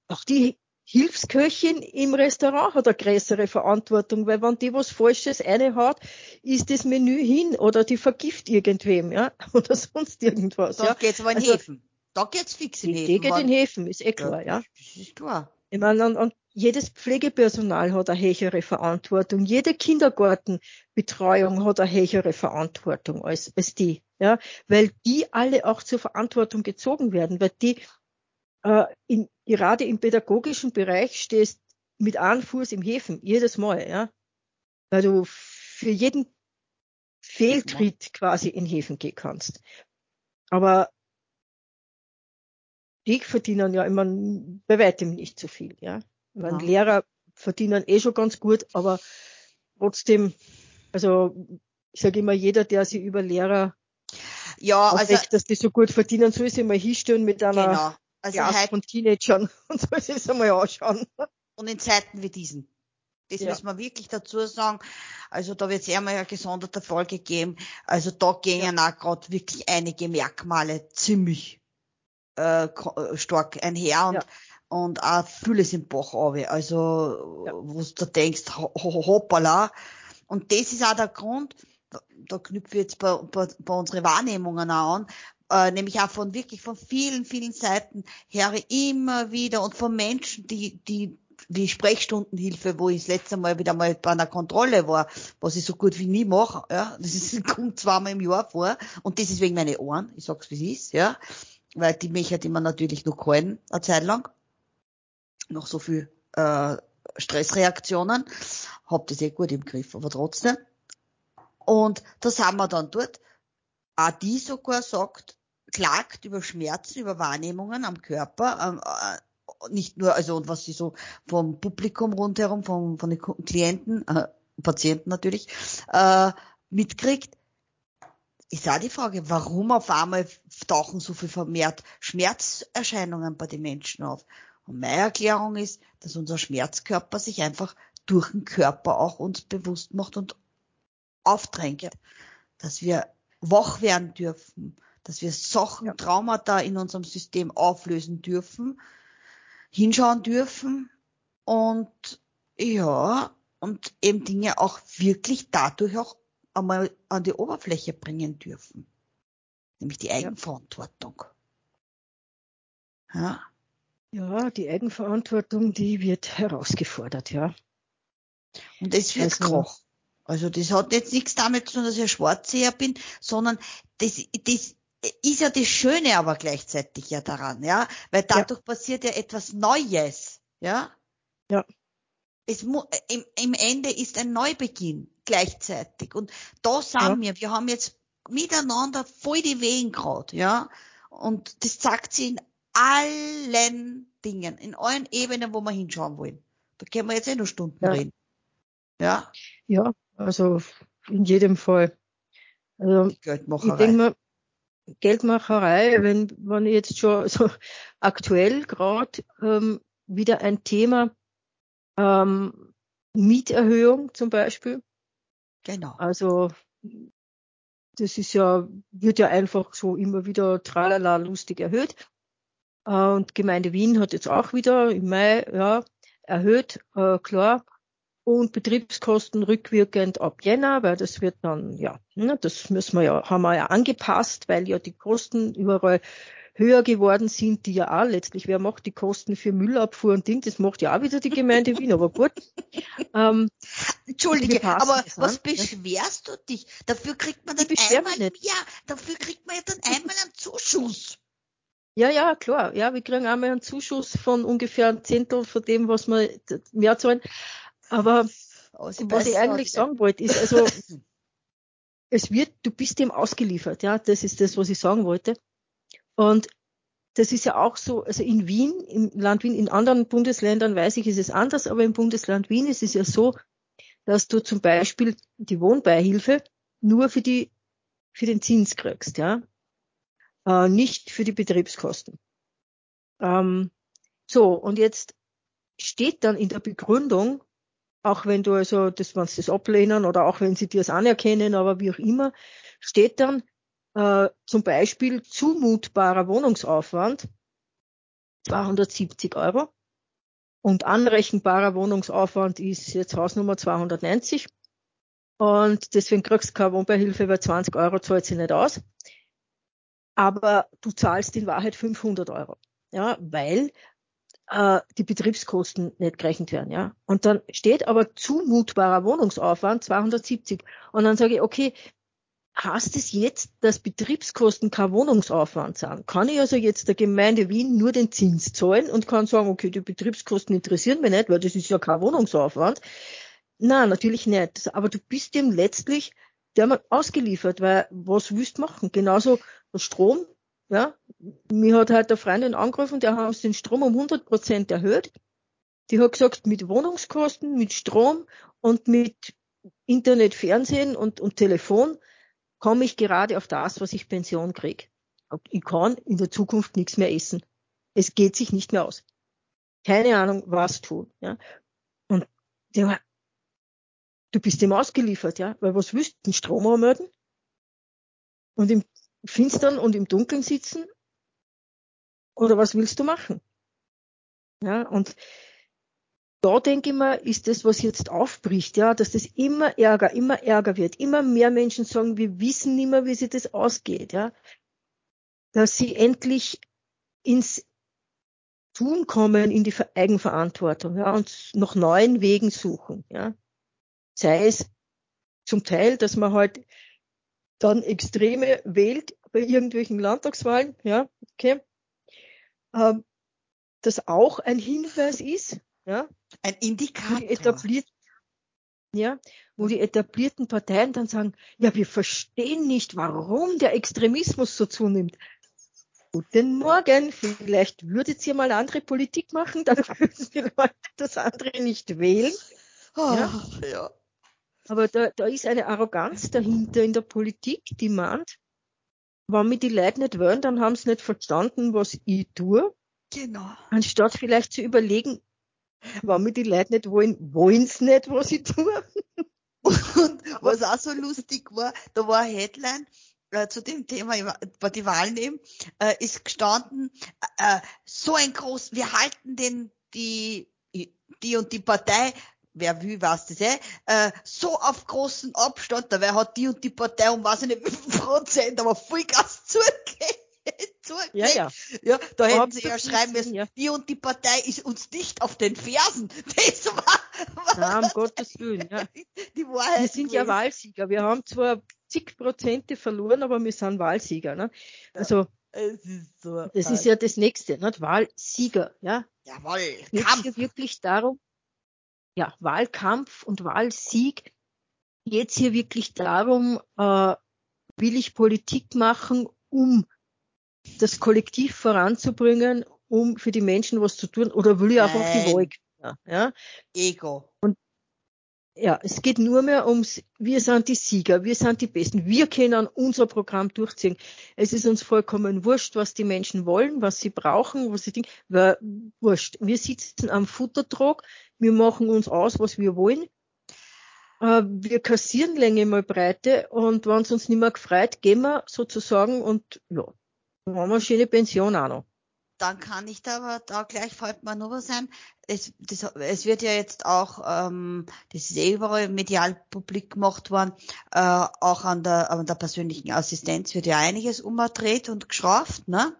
auch die Hilfsköchin im Restaurant hat eine größere Verantwortung, weil wenn die was Falsches eine hat, ist das Menü hin oder die vergift irgendwem, ja, oder sonst irgendwas. Da ja. geht's aber in also, Häfen. Da geht's fix in Häfen. Die geht in Häfen, ist eh klar, ja. ja. Das ist klar. Ich meine, und, und jedes Pflegepersonal hat eine höhere Verantwortung. Jede Kindergartenbetreuung hat eine höhere Verantwortung als, als die, ja, weil die alle auch zur Verantwortung gezogen werden, weil die äh, in, gerade im pädagogischen Bereich stehst mit einem Fuß im Häfen, jedes Mal, ja, weil du für jeden Fehltritt quasi in Häfen gehen kannst. Aber die verdienen ja immer bei weitem nicht so viel, ja. Meine ja. Lehrer verdienen eh schon ganz gut, aber trotzdem, also ich sage immer, jeder, der sich über Lehrer ja, also, dass die so gut verdienen, soll sich mal hinstellen mit einer genau. also Klasse halt, von Teenagern und soll sich das einmal anschauen. Und in Zeiten wie diesen. Das ja. muss man wirklich dazu sagen. Also da wird es eher mal eine gesonderte Folge geben. Also da gehen ja. auch gerade wirklich einige Merkmale ziemlich äh, stark einher und, ja. Und auch vieles im Bach runter. Also, ja. wo du denkst, hoppala. Und das ist auch der Grund, da knüpfe ich jetzt bei, bei, bei unsere Wahrnehmungen auch an, äh, nämlich auch von wirklich von vielen, vielen Seiten her immer wieder und von Menschen, die, die wie Sprechstundenhilfe, wo ich das letzte Mal wieder mal bei einer Kontrolle war, was ich so gut wie nie mache, ja, das ist, kommt zweimal im Jahr vor und das ist wegen meine Ohren, ich sag's wie es ist, ja, weil die mich hat immer natürlich noch gehalten, eine Zeit lang. Noch so viel äh, Stressreaktionen. Hab das eh gut im Griff, aber trotzdem. Und das haben wir dann dort. Auch die sogar sagt, klagt über Schmerzen, über Wahrnehmungen am Körper, ähm, äh, nicht nur, also und was sie so vom Publikum rundherum, von, von den Klienten, äh, Patienten natürlich, äh, mitkriegt, ist auch die Frage, warum auf einmal tauchen so viel vermehrt Schmerzerscheinungen bei den Menschen auf? Und meine Erklärung ist, dass unser Schmerzkörper sich einfach durch den Körper auch uns bewusst macht und aufdrängt. Dass wir wach werden dürfen, dass wir Sachen, ja. Traumata in unserem System auflösen dürfen, hinschauen dürfen und ja, und eben Dinge auch wirklich dadurch auch einmal an die Oberfläche bringen dürfen. Nämlich die Eigenverantwortung. Ja. Ja, die Eigenverantwortung, die wird herausgefordert, ja. Und es wird also, Krach. Also das hat jetzt nichts damit zu tun, dass ich Schwarzseher bin, sondern das, das ist ja das Schöne aber gleichzeitig ja daran, ja, weil dadurch ja. passiert ja etwas Neues, ja. Ja. Es mu im, im Ende ist ein Neubeginn gleichzeitig und da sagen ja. wir, wir haben jetzt miteinander voll die Wehen gerade, ja, und das zeigt sich in allen Dingen, in allen Ebenen, wo wir hinschauen wollen. Da können wir jetzt eh noch Stunden ja. reden. Ja. Ja, also in jedem Fall. Also, Geldmacherei. Ich denke mal, Geldmacherei, wenn, wenn jetzt schon so aktuell gerade ähm, wieder ein Thema ähm, Mieterhöhung zum Beispiel. Genau. Also das ist ja, wird ja einfach so immer wieder tralala lustig erhöht. Äh, und Gemeinde Wien hat jetzt auch wieder im Mai ja, erhöht, äh, klar und Betriebskosten rückwirkend ab Jänner, weil das wird dann, ja, ne, das müssen wir ja, haben wir ja angepasst, weil ja die Kosten überall höher geworden sind, die ja auch letztlich, wer macht die Kosten für Müllabfuhr und Ding, das macht ja auch wieder die Gemeinde Wien, aber gut. Ähm, Entschuldige, aber was an, beschwerst ja? du dich? Dafür kriegt man dann einmal, ja, dafür kriegt man ja dann einmal einen Zuschuss. Ja, ja, klar. Ja, wir kriegen einmal einen Zuschuss von ungefähr ein Zehntel von dem, was wir mehr zahlen. Aber was ich eigentlich sagen wollte, ist also, es wird, du bist dem ausgeliefert, ja, das ist das, was ich sagen wollte. Und das ist ja auch so, also in Wien, im Land Wien, in anderen Bundesländern weiß ich, ist es anders, aber im Bundesland Wien ist es ja so, dass du zum Beispiel die Wohnbeihilfe nur für die, für den Zins kriegst, ja, äh, nicht für die Betriebskosten. Ähm, so, und jetzt steht dann in der Begründung, auch wenn du also das, wenn sie das ablehnen oder auch wenn sie dir das anerkennen, aber wie auch immer, steht dann äh, zum Beispiel zumutbarer Wohnungsaufwand 270 Euro und anrechenbarer Wohnungsaufwand ist jetzt Hausnummer 290 und deswegen kriegst du keine Wohnbeihilfe, weil 20 Euro zahlt sie nicht aus. Aber du zahlst in Wahrheit 500 Euro. Ja, weil äh, die Betriebskosten nicht gerechnet werden. Ja? Und dann steht aber zumutbarer Wohnungsaufwand 270. Und dann sage ich, okay, heißt es jetzt, dass Betriebskosten kein Wohnungsaufwand sind? Kann ich also jetzt der Gemeinde Wien nur den Zins zahlen und kann sagen, okay, die Betriebskosten interessieren mich nicht, weil das ist ja kein Wohnungsaufwand. Nein, natürlich nicht. Aber du bist dem letztlich der mal ausgeliefert, weil was willst du machen? Genauso der Strom, ja, mir hat halt eine Freundin angerufen, der hat den Strom um 100 Prozent erhöht. Die hat gesagt, mit Wohnungskosten, mit Strom und mit Internet, Fernsehen und, und Telefon komme ich gerade auf das, was ich Pension kriege. Ich kann in der Zukunft nichts mehr essen. Es geht sich nicht mehr aus. Keine Ahnung, was tun. Ja. Und der, du bist dem ausgeliefert, ja, weil was willst du, den Strom anmelden? Und im Finstern und im Dunkeln sitzen? Oder was willst du machen? Ja, und da denke ich mal, ist das, was jetzt aufbricht, ja, dass das immer ärger, immer ärger wird, immer mehr Menschen sagen, wir wissen nicht mehr, wie sich das ausgeht, ja, dass sie endlich ins Tun kommen, in die Eigenverantwortung, ja, und nach neuen Wegen suchen, ja. Sei es zum Teil, dass man halt dann Extreme wählt bei irgendwelchen Landtagswahlen, ja, okay, ähm, das auch ein Hinweis ist, ja, ein Indikator. Etabliert, ja, wo die etablierten Parteien dann sagen, ja, wir verstehen nicht, warum der Extremismus so zunimmt. Guten Morgen, vielleicht würdet ihr mal andere Politik machen, dann würden die Leute das andere nicht wählen. Oh, ja. ja. Aber da, da ist eine Arroganz dahinter in der Politik, die meint, wenn mir die Leute nicht wollen, dann haben sie nicht verstanden, was ich tue. Genau. Anstatt vielleicht zu überlegen, wenn mir die Leute nicht wollen, wollen sie nicht, was ich tue. Und was auch so lustig war, da war eine Headline, äh, zu dem Thema bei die Wahlen eben, äh, ist gestanden, äh, so ein groß, wir halten den, die, die und die Partei wer will, weiß das eh, äh, so auf großen Abstand, da wer hat die und die Partei um weiß ich nicht wie viel Prozent, aber Vollgas zugelegt. Ja, ja. Ja, da hätten sie ja schreiben müssen, ja. die und die Partei ist uns nicht auf den Fersen. Das war, war Na, um Gottes Willen, ja. Die Wahrheit. Wir sind gewesen. ja Wahlsieger. Wir haben zwar zig Prozente verloren, aber wir sind Wahlsieger, ne? Also, ist so das ist ja das nächste, nicht? Wahlsieger, ja. Jawohl, Kampf. Es wirklich darum, ja, Wahlkampf und Wahlsieg geht hier wirklich darum, äh, will ich Politik machen, um das Kollektiv voranzubringen, um für die Menschen was zu tun, oder will ich einfach Nein. die Wahl? Ja? Ego. Und ja, es geht nur mehr ums, wir sind die Sieger, wir sind die Besten, wir können unser Programm durchziehen. Es ist uns vollkommen wurscht, was die Menschen wollen, was sie brauchen, was sie denken, wurscht. Wir sitzen am Futtertrog, wir machen uns aus, was wir wollen. Äh, wir kassieren Länge mal Breite und wenn es uns nicht mehr gefreut, gehen wir sozusagen und ja, haben wir eine schöne Pension auch noch dann kann ich da aber da gleich fällt mir nur was ein. Es, das, es wird ja jetzt auch, ähm, das ist eh überall medial publik gemacht worden, äh, auch an der, an der persönlichen Assistenz wird ja einiges umgedreht und geschraubt, ne?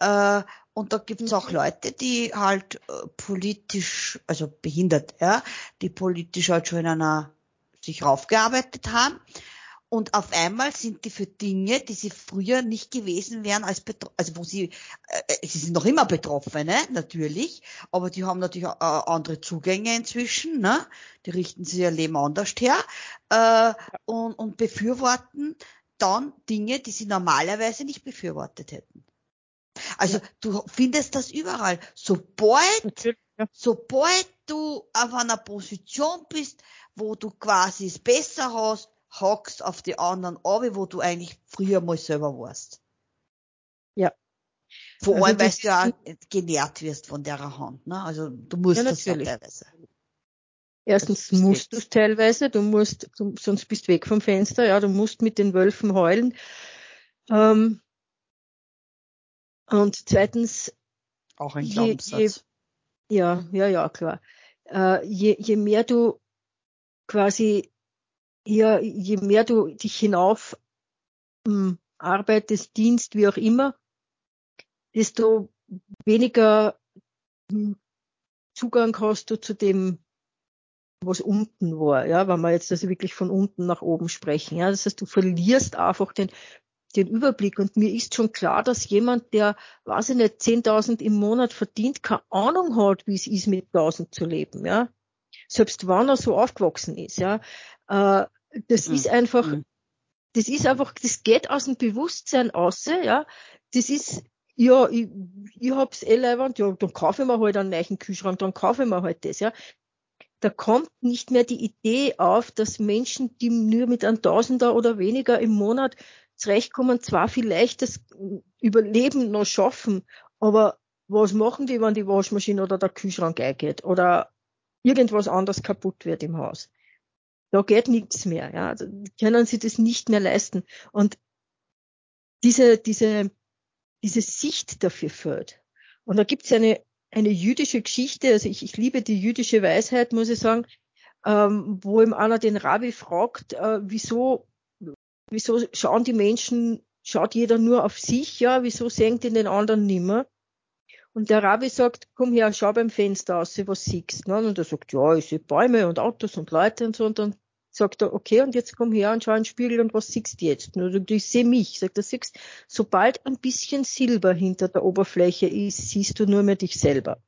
Äh, und da gibt es auch mhm. Leute, die halt äh, politisch, also behindert, ja, die politisch halt schon in einer sich raufgearbeitet haben und auf einmal sind die für Dinge, die sie früher nicht gewesen wären, als Betro also wo sie, äh, sie sind noch immer Betroffene, natürlich, aber die haben natürlich äh, andere Zugänge inzwischen, ne? Die richten sich ihr Leben anders her äh, und, und befürworten dann Dinge, die sie normalerweise nicht befürwortet hätten. Also ja. du findest das überall. Sobald, ja. sobald du auf einer Position bist, wo du quasi es besser hast, hockst auf die anderen ab, wo du eigentlich früher mal selber warst. Ja. Vor also allem, weil du ja genährt wirst von der Hand, ne? Also du musst ja, das ja teilweise. Erstens musst du es teilweise, du musst, du, sonst bist du weg vom Fenster, ja, du musst mit den Wölfen heulen. Ähm, und zweitens, auch ein Glaubenssatz. Je, ja, ja, ja, klar. Äh, je, je mehr du quasi ja, je mehr du dich hinauf ähm, arbeitest, Dienst, wie auch immer, desto weniger ähm, Zugang hast du zu dem, was unten war, ja, wenn wir jetzt also wirklich von unten nach oben sprechen, ja, das heißt, du verlierst einfach den, den Überblick. Und mir ist schon klar, dass jemand, der, weiß ich nicht, 10.000 im Monat verdient, keine Ahnung hat, wie es ist, mit 1.000 zu leben, ja, selbst wenn er so aufgewachsen ist, ja, äh, das mhm. ist einfach, mhm. das ist einfach, das geht aus dem Bewusstsein aus, ja. Das ist, ja, ich, ich hab's eh leibend, ja, dann kaufe ich mir halt einen neuen Kühlschrank, dann kaufe ich mir halt das, ja. Da kommt nicht mehr die Idee auf, dass Menschen, die nur mit einem Tausender oder weniger im Monat zurechtkommen, zwar vielleicht das Überleben noch schaffen, aber was machen die, wenn die Waschmaschine oder der Kühlschrank eingeht oder irgendwas anderes kaputt wird im Haus? da geht nichts mehr, ja, also können sie das nicht mehr leisten. Und diese, diese, diese Sicht dafür fehlt. Und da gibt es eine, eine jüdische Geschichte, also ich, ich liebe die jüdische Weisheit, muss ich sagen, ähm, wo ihm einer den Rabbi fragt, äh, wieso, wieso schauen die Menschen, schaut jeder nur auf sich, ja, wieso senkt ihn den anderen nimmer? Und der Rabbi sagt, komm her, schau beim Fenster aus, was siehst. Ne? Und er sagt, ja, ich sehe Bäume und Autos und Leute und so. Und dann sagt er, okay, und jetzt komm her und schau in den Spiegel und was siehst du jetzt? Und er sagt, ich sehe mich. Sagt er, siehst, sobald ein bisschen Silber hinter der Oberfläche ist, siehst du nur mehr dich selber.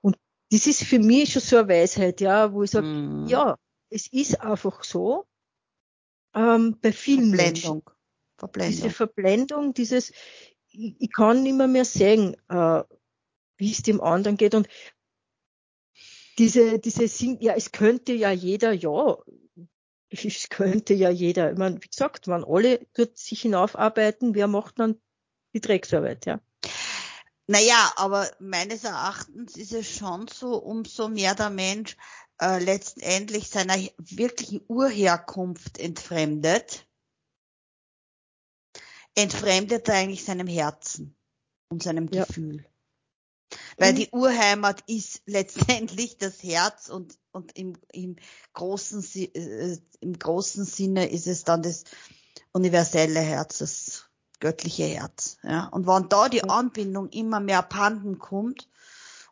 Und das ist für mich schon so eine Weisheit, ja, wo ich sage, mm. ja, es ist einfach so. Ähm, bei vielen Verblendung. Menschen. Verblendung. Diese Verblendung, dieses, ich, ich kann nicht mehr, mehr sehen, äh, wie es dem anderen geht. Und diese, diese Sinn, ja, es könnte ja jeder, ja, es könnte ja jeder, ich meine, wie gesagt, wenn alle dort sich hinaufarbeiten, wer macht dann die Drecksarbeit, ja? Naja, aber meines Erachtens ist es schon so, umso mehr der Mensch äh, letztendlich seiner wirklichen Urherkunft entfremdet, entfremdet er eigentlich seinem Herzen und seinem ja. Weil mhm. die Urheimat ist letztendlich das Herz und, und im, im großen, äh, im großen Sinne ist es dann das universelle Herz, das göttliche Herz. Ja. Und wenn da die Anbindung immer mehr abhanden kommt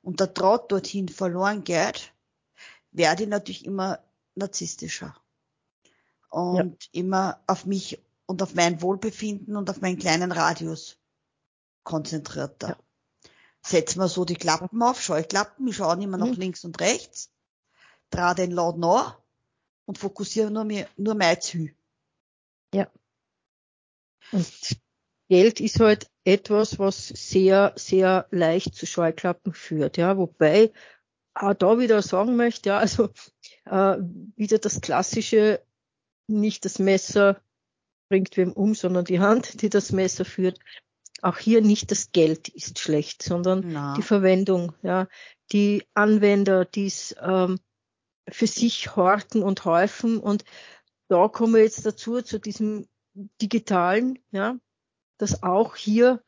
und der Draht dorthin verloren geht, werde ich natürlich immer narzisstischer. Und ja. immer auf mich und auf mein Wohlbefinden und auf meinen kleinen Radius konzentrierter. Ja. Setz mal so die Klappen auf, Scheuklappen, ich schaue immer nach mhm. links und rechts, dra den Laden an und fokussiere nur, mir, nur mein Ziel. Ja. Und Geld ist halt etwas, was sehr, sehr leicht zu Scheuklappen führt, ja, wobei auch da wieder sagen möchte, ja, also äh, wieder das klassische, nicht das Messer bringt wem um, sondern die Hand, die das Messer führt. Auch hier nicht das Geld ist schlecht, sondern Na. die Verwendung, ja, die Anwender, die es ähm, für sich horten und häufen und da kommen wir jetzt dazu zu diesem digitalen, ja, dass auch hier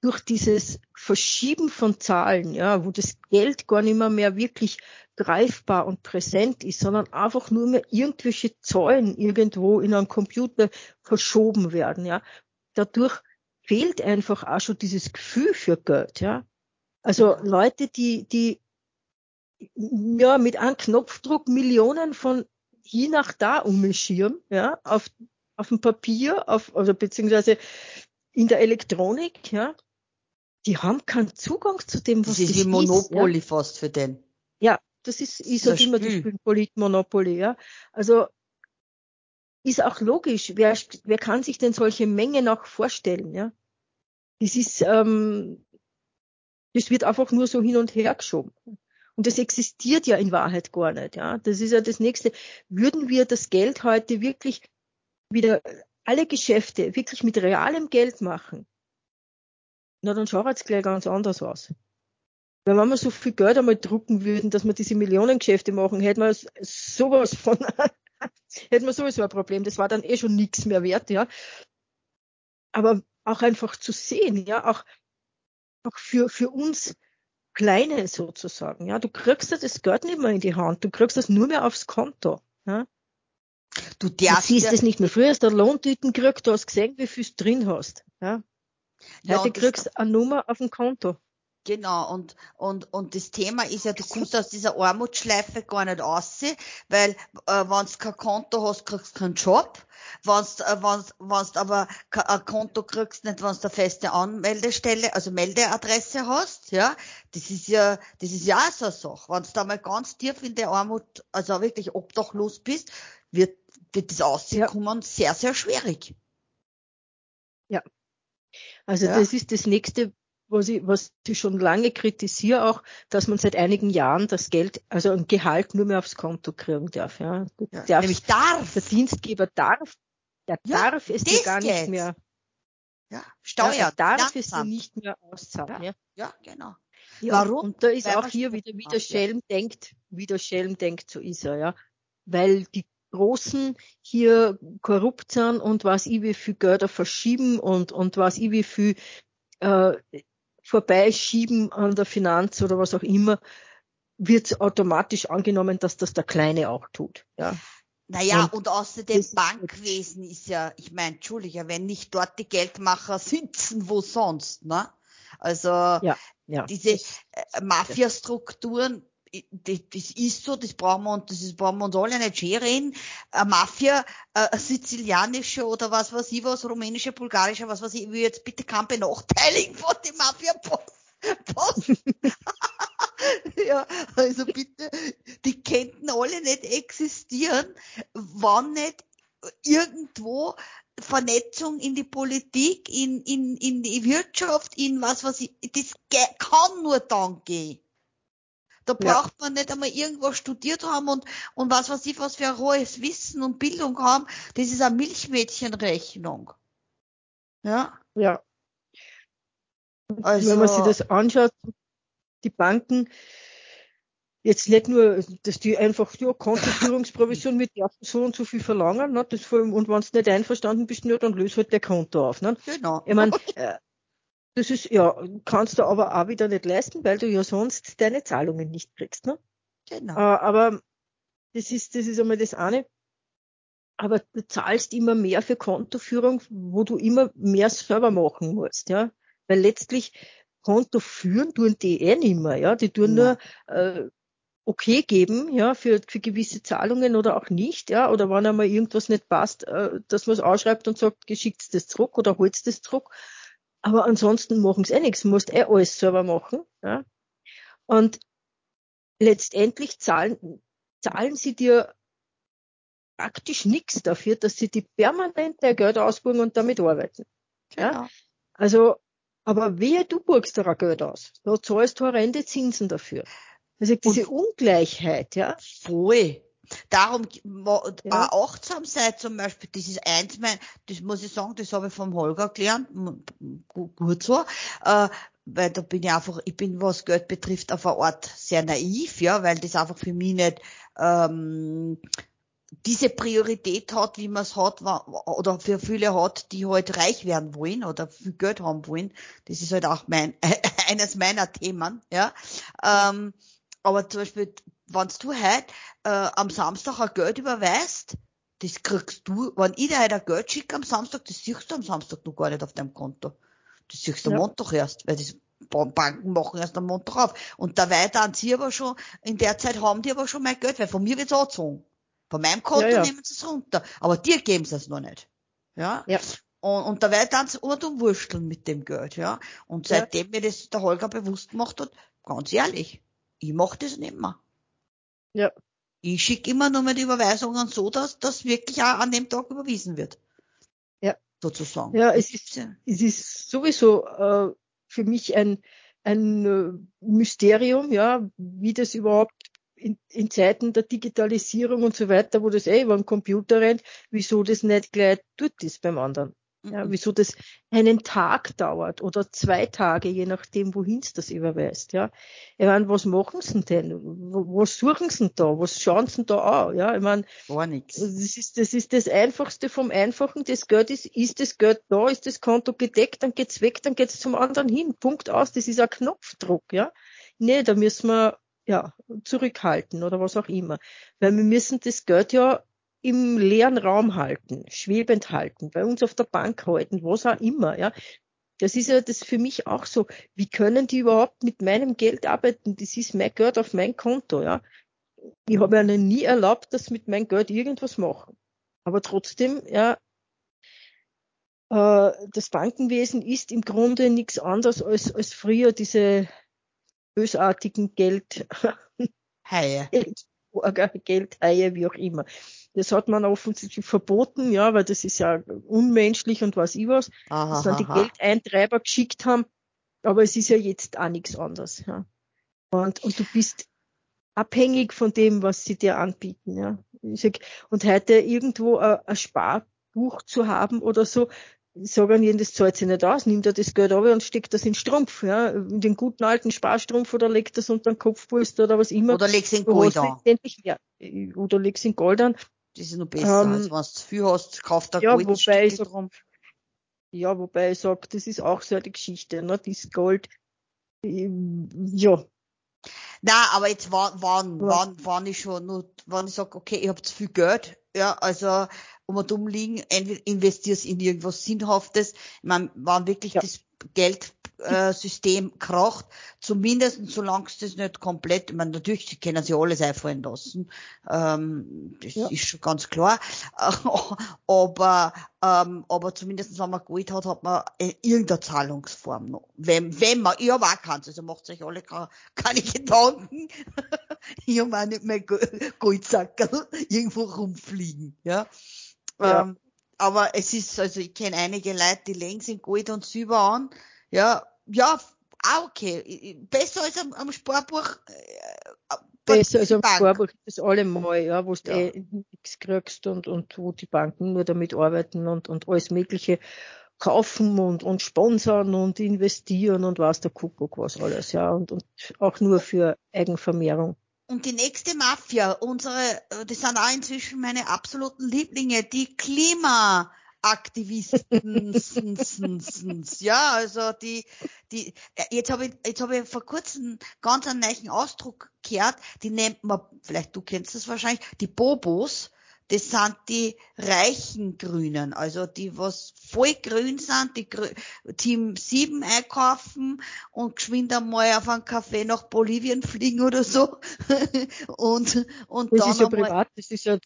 durch dieses Verschieben von Zahlen, ja, wo das Geld gar nicht mehr, mehr wirklich greifbar und präsent ist, sondern einfach nur mehr irgendwelche Zahlen irgendwo in einem Computer verschoben werden, ja. Dadurch fehlt einfach auch schon dieses Gefühl für Geld, ja. Also Leute, die, die, ja, mit einem Knopfdruck Millionen von hier nach da umschieren, ja, auf, auf dem Papier, auf, also beziehungsweise in der Elektronik, ja, die haben keinen Zugang zu dem, was das, das ist. Monopoly ja. fast für den. Ja, das ist, ich sage immer, die spielen Politmonopoly, ja. Also, ist auch logisch. Wer, wer kann sich denn solche Mengen auch vorstellen, ja? Das ist, ähm, das wird einfach nur so hin und her geschoben. Und das existiert ja in Wahrheit gar nicht, ja. Das ist ja das nächste. Würden wir das Geld heute wirklich wieder alle Geschäfte wirklich mit realem Geld machen, na dann schaut es gleich ganz anders aus. Weil wenn wir so viel Geld einmal drucken würden, dass wir diese Millionengeschäfte machen, hätten wir sowas von, hätten wir sowieso ein Problem. Das war dann eh schon nichts mehr wert, ja. Aber auch einfach zu sehen, ja, auch, auch für, für uns Kleine sozusagen, ja. Du kriegst ja das Geld nicht mehr in die Hand, du kriegst das nur mehr aufs Konto, ja. Du darfst. Du siehst es nicht mehr. Früher hast du Lohntüten gekriegt, du hast gesehen, wie viel du drin hast. Ja? Ja, Heute kriegst du eine Nummer auf dem Konto. Genau, und, und, und das Thema ist ja, du kommst aus dieser Armutsschleife gar nicht raus, weil äh, wenn du kein Konto hast, kriegst du keinen Job. Wenn du äh, wenn's, wenn's aber ein Konto kriegst, nicht wenn du eine feste Anmeldestelle, also Meldeadresse hast, ja, das ist ja, das ist ja auch so eine Sache. Wenn du da mal ganz tief in der Armut, also wirklich obdachlos bist, wird, wird das Auskommen ja. sehr, sehr schwierig. Ja. Also ja. das ist das nächste, was ich, was ich schon lange kritisiere auch, dass man seit einigen Jahren das Geld, also ein Gehalt nur mehr aufs Konto kriegen darf. Ja. ja darf, nämlich darf. Der Dienstgeber darf, der ja, darf es dir gar nicht mehr. Ja, Steuer. Ja, darf es dir nicht mehr auszahlen. Ja, ja genau. Ja, Warum? Und da ist Weil auch hier wieder, wie der Schelm denkt, wie der Schelm denkt, so ist er, ja. Weil die Großen hier korrupt sind und was ich wie viel Gelder verschieben und, und was ich wie viel äh, vorbeischieben an der Finanz oder was auch immer, wird automatisch angenommen, dass das der Kleine auch tut. Ja. Naja, und, und außerdem Bankwesen ist ja, ich meine, Entschuldige, wenn nicht dort die Geldmacher sitzen, wo sonst, ne? Also ja, ja. diese äh, Mafiastrukturen das, das ist so, das brauchen wir und das ist, brauchen wir uns alle nicht schön reden. Eine Mafia, eine sizilianische oder was weiß ich was, rumänische, bulgarische, was weiß ich, ich will jetzt bitte keinen benachteiligen von dem Mafia-Post. ja, also bitte, die könnten alle nicht existieren, wann nicht irgendwo Vernetzung in die Politik, in, in, in die Wirtschaft, in was weiß ich, das kann nur dann gehen. Da braucht ja. man nicht einmal irgendwas studiert haben und, und was weiß ich, was für ein hohes Wissen und Bildung haben. Das ist eine Milchmädchenrechnung. Ja? Ja. Also, Wenn man sich das anschaut, die Banken, jetzt nicht nur, dass die einfach ja, Kontoführungsprovision mit der so und so viel verlangen, ne, das, und wenn du nicht einverstanden bist, ja, dann löst halt der Konto auf. Ne? Genau. Ich mein, äh, Das ist, ja, kannst du aber auch wieder nicht leisten, weil du ja sonst deine Zahlungen nicht kriegst, ne? Genau. Äh, aber das ist, das ist einmal das eine. Aber du zahlst immer mehr für Kontoführung, wo du immer mehr selber machen musst, ja. Weil letztlich Konto führen tun die eh nicht mehr, ja. Die tun ja. nur äh, okay geben, ja, für, für gewisse Zahlungen oder auch nicht, ja. Oder wenn einmal irgendwas nicht passt, äh, dass man es ausschreibt und sagt, geschickt das zurück oder holt das zurück. Aber ansonsten machen sie eh nichts, musst eh alles selber machen. Ja? Und letztendlich zahlen, zahlen sie dir praktisch nichts dafür, dass sie die permanent der Geld ausbuchen und damit arbeiten. Genau. Ja? Also, aber wehe, du burgst da Geld aus. Da zahlst du horrende Zinsen dafür. Also diese und Ungleichheit, ja. Voll. Darum ja. achtsam sein zum Beispiel, das ist eins mein, das muss ich sagen, das habe ich vom Holger gelernt, gut so, äh, weil da bin ich einfach, ich bin, was Geld betrifft, auf eine Art sehr naiv, ja, weil das einfach für mich nicht ähm, diese Priorität hat, wie man es hat, oder für viele hat, die halt reich werden wollen oder viel Geld haben wollen. Das ist halt auch mein eines meiner Themen, ja. Ähm, aber zum Beispiel, wenn du halt äh, am Samstag ein Geld überweist, das kriegst du, wenn ich dir halt ein Geld schicke am Samstag, das siehst du am Samstag noch gar nicht auf deinem Konto. Das siehst du am Montag erst, weil das Banken machen erst am Montag auf. Und dabei dann sie aber schon, in der Zeit haben die aber schon mein Geld, weil von mir wird's angezogen. Von meinem Konto ja, ja. nehmen sie es runter. Aber dir geben sie es noch nicht. Ja. ja. Und, und dabei dann sie um wursteln mit dem Geld, ja. Und seitdem ja. mir das der Holger bewusst gemacht hat, ganz ehrlich, ich mach das nicht mehr. Ja. Ich schicke immer nur die Überweisungen so, dass das wirklich auch an dem Tag überwiesen wird. Ja. Sozusagen. Ja, es ist, es ist sowieso äh, für mich ein, ein äh, Mysterium, ja, wie das überhaupt in, in Zeiten der Digitalisierung und so weiter, wo das eh über den Computer rennt, wieso das nicht gleich tut ist beim anderen. Ja, mhm. wieso das einen Tag dauert oder zwei Tage, je nachdem, wohin es das überweist. Ja, ich meine, was machen sie denn? Was suchen sie denn da? Was schauen sie denn da an? Ja, ich meine, gar nichts. Das ist, das ist das Einfachste vom Einfachen. Das Geld ist, ist das Geld da, ist das Konto gedeckt, dann geht's weg, dann geht's zum anderen hin. Punkt aus. Das ist ein Knopfdruck. Ja, nee, da müssen wir ja zurückhalten oder was auch immer, weil wir müssen das Geld ja im leeren Raum halten, schwebend halten, bei uns auf der Bank halten, was auch immer, ja. Das ist ja das für mich auch so. Wie können die überhaupt mit meinem Geld arbeiten? Das ist mein Geld auf mein Konto, ja. Ich habe ihnen nie erlaubt, dass mit meinem Geld irgendwas machen. Aber trotzdem, ja, äh, das Bankenwesen ist im Grunde nichts anderes als, als früher diese bösartigen Geld, Haie. Geld, Geldhaie, wie auch immer. Das hat man offensichtlich verboten, ja, weil das ist ja unmenschlich und was ich was, aha, dass dann die Geldeintreiber geschickt haben. Aber es ist ja jetzt auch nichts anderes, ja. Und, und du bist abhängig von dem, was sie dir anbieten, ja. Und heute irgendwo ein, ein Sparbuch zu haben oder so, sagen ihnen, das zahlt sich nicht aus, nimmt er das Geld ab und steckt das in den Strumpf, ja, in den guten alten Sparstrumpf oder legt das unter den Kopfpolster oder was immer. Oder legst in Gold an. Oder legst in Gold an. Das ist noch besser, ähm, als wenn du zu viel hast, kauft der ja, Gold wobei ich sag, Ja, wobei ich sage, das ist auch so eine Geschichte, ne? Das Gold, ähm, ja. Na, aber jetzt wann, wann, ja. wann, wann ich schon, nur, wann ich sage, okay, ich habe zu viel Geld, ja, also um und um liegen, entweder investierst in irgendwas Sinnhaftes. Ich meine, wann wirklich ja. das Geld äh, System kracht, zumindest solange es das nicht komplett, ich meine, natürlich sie können sie alles einfallen lassen, ähm, das ja. ist schon ganz klar, aber, ähm, aber zumindest wenn man Geld hat, hat man irgendeine Zahlungsform noch. Wenn, wenn man, ich habe auch keins, also macht euch alle keine, keine Gedanken, ich habe auch nicht mehr Goldsackerl irgendwo rumfliegen, ja. ja. Ähm, aber es ist, also ich kenne einige Leute, die legen sich Gold und Silber an, ja, ja, auch okay. Besser als am, am Sparbuch. Äh, Besser als am Bank. Sparbuch das allemal, ja, wo du ja. eh nichts kriegst und, und wo die Banken nur damit arbeiten und, und alles Mögliche kaufen und, und sponsern und investieren und was der Kuckuck was alles, ja, und, und auch nur für Eigenvermehrung. Und die nächste Mafia, unsere, das sind auch inzwischen meine absoluten Lieblinge, die Klima, Aktivisten. ja, also die, die, jetzt habe ich, jetzt habe ich vor kurzem ganz einen neuen Ausdruck gehört, die nennt man, vielleicht du kennst das wahrscheinlich, die Bobos das sind die reichen Grünen, also die, was voll grün sind, die Grü Team 7 einkaufen und geschwind einmal auf einen Café nach Bolivien fliegen oder so. und, und das dann ist ja privat, das ist ja,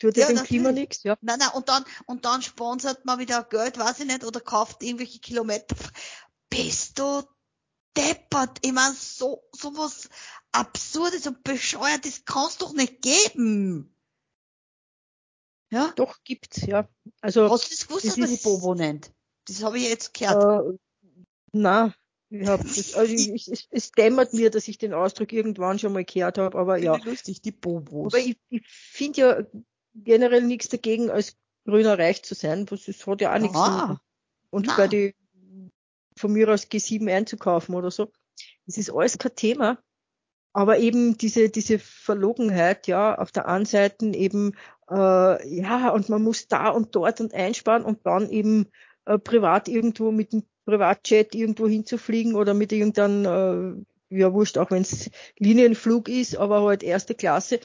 tut ja, dem Klima nichts, ja. Nein, nein, und dann, und dann sponsert man wieder Geld, weiß ich nicht, oder kauft irgendwelche Kilometer. Bist du deppert? Ich mein, so, so was Absurdes und Bescheuertes kann's doch nicht geben. Ja? Doch, gibt's, ja. Also. Hast du das gewusst, dass man die Bobo nennt? Das habe ich jetzt gehört. Äh, na, ich hab das, also ich, ich, es, es dämmert mir, dass ich den Ausdruck irgendwann schon mal gehört habe, aber ja. Lustig, die Bobos. Aber ich, ich finde ja generell nichts dagegen, als grüner Reich zu sein, was es hat ja auch nichts ah, Und na. bei die von mir aus G7 einzukaufen oder so. Das ist alles kein Thema. Aber eben diese, diese Verlogenheit, ja, auf der einen Seite eben äh, ja, und man muss da und dort und einsparen und dann eben äh, privat irgendwo mit dem Privatjet irgendwo hinzufliegen oder mit irgendeinem, äh, ja wurscht, auch wenn es Linienflug ist, aber halt erste Klasse,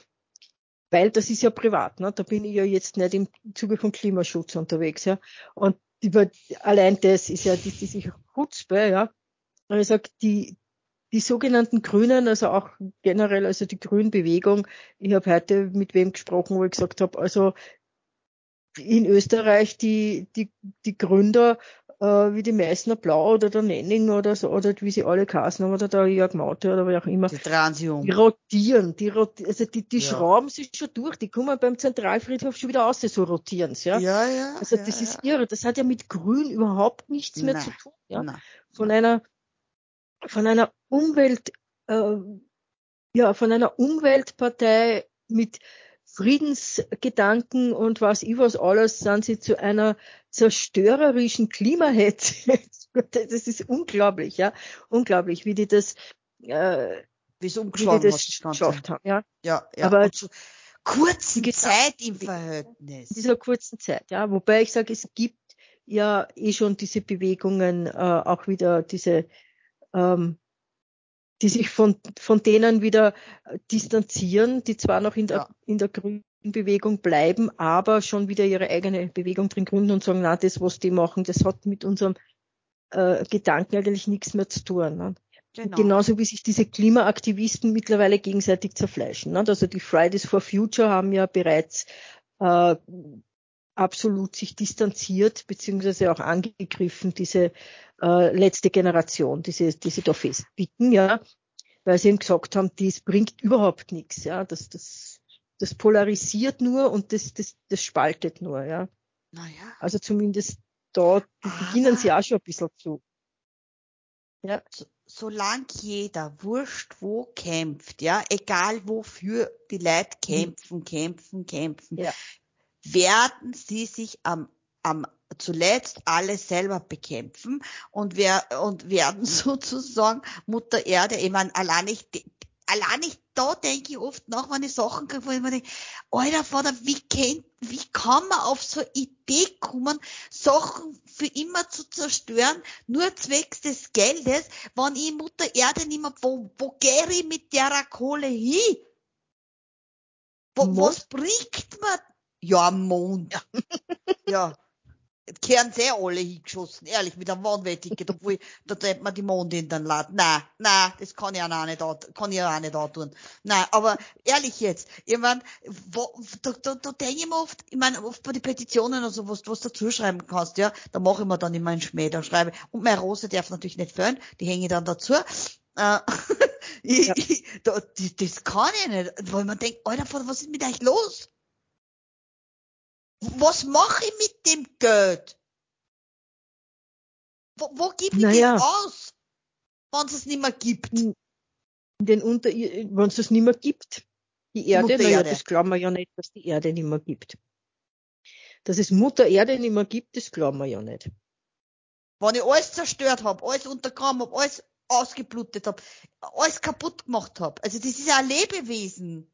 weil das ist ja privat, ne? da bin ich ja jetzt nicht im Zuge von Klimaschutz unterwegs, ja. Und über, allein das ist ja die, diese Chutzpe, ja. Und ich sag, die, die sogenannten Grünen, also auch generell, also die Grünbewegung, ich habe heute mit wem gesprochen, wo ich gesagt habe, also in Österreich die, die, die Gründer, äh, wie die Meißner Blau oder der Nenning oder so, oder wie sie alle kassen oder der Jörg Maute oder wie auch immer. Die Transium. Die rotieren, die rotieren, also die, die ja. schrauben sich schon durch, die kommen beim Zentralfriedhof schon wieder aus, so rotieren ja. Ja, ja. Also ja, das ja. ist irre, das hat ja mit Grün überhaupt nichts Nein. mehr zu tun, ja. Nein. Von einer von einer Umwelt, äh, ja, von einer Umweltpartei mit Friedensgedanken und was ich was alles sind sie zu einer zerstörerischen Klimahetze. das ist unglaublich, ja, unglaublich, wie die das, äh, wie es umgeschlagen wie die das geschafft haben, ja. Ja, ja. Aber zu kurzen Zeit im Verhältnis. Dieser kurzen Zeit, ja. Wobei ich sage, es gibt ja eh schon diese Bewegungen, äh, auch wieder diese ähm, die sich von, von denen wieder äh, distanzieren, die zwar noch in der, ja. in der grünen Bewegung bleiben, aber schon wieder ihre eigene Bewegung drin gründen und sagen, na, das, was die machen, das hat mit unserem äh, Gedanken eigentlich nichts mehr zu tun. Ne? Genau. Genauso wie sich diese Klimaaktivisten mittlerweile gegenseitig zerfleischen. Ne? Also die Fridays for Future haben ja bereits äh, absolut sich distanziert beziehungsweise auch angegriffen, diese äh, letzte Generation, diese, die sie da festbieten, ja, weil sie eben gesagt haben, dies bringt überhaupt nichts, ja, das, das, das polarisiert nur und das, das, das spaltet nur, ja. Naja. Also zumindest da beginnen sie auch schon ein bisschen zu. Ja. So, solange jeder wurscht wo kämpft, ja, egal wofür die Leute kämpfen, mhm. kämpfen, kämpfen, ja werden sie sich am, am zuletzt alle selber bekämpfen und wer und werden sozusagen Mutter Erde, ich meine, allein ich allein ich da denke ich oft nach, wenn ich Sachen kriege, wo ich mir denke, Alter Vater, wie kennt, wie kann man auf so eine Idee kommen, Sachen für immer zu zerstören, nur zwecks des Geldes, wenn ich Mutter Erde nicht mehr, wo, wo gehe ich mit der Kohle hin? Wo, was bringt mir ja, Mond. Ja. Kehren sehr alle hingeschossen, ehrlich, mit einem Warnwetticket, obwohl, da treibt man die Mond in den Laden. Nein, nein, das kann ich auch nicht, kann ich auch nicht tun. Nein, aber ehrlich jetzt, ich mein, wo, da, da, da denke ich mir oft, ich meine, oft bei den Petitionen oder so, was du was dazu schreiben kannst, ja, da mache ich mir dann immer einen Schmäh, da schreibe und meine Rose darf natürlich nicht fehlen, die hänge ich dann dazu. Äh, ich, ja. ich, da, das, das kann ich nicht, weil man denkt, Alter, was ist mit euch los? Was mache ich mit dem Geld? Wo, wo gebe ich naja. das aus, wenn es es nicht mehr gibt? Den Unter wenn es es nicht mehr gibt. Die Erde, naja, das glauben wir ja nicht, dass die Erde nicht mehr gibt. Dass es Mutter Erde nicht mehr gibt, das glauben wir ja nicht. Wenn ich alles zerstört habe, alles untergraben habe, alles ausgeblutet habe, alles kaputt gemacht habe. Also das ist ja ein Lebewesen.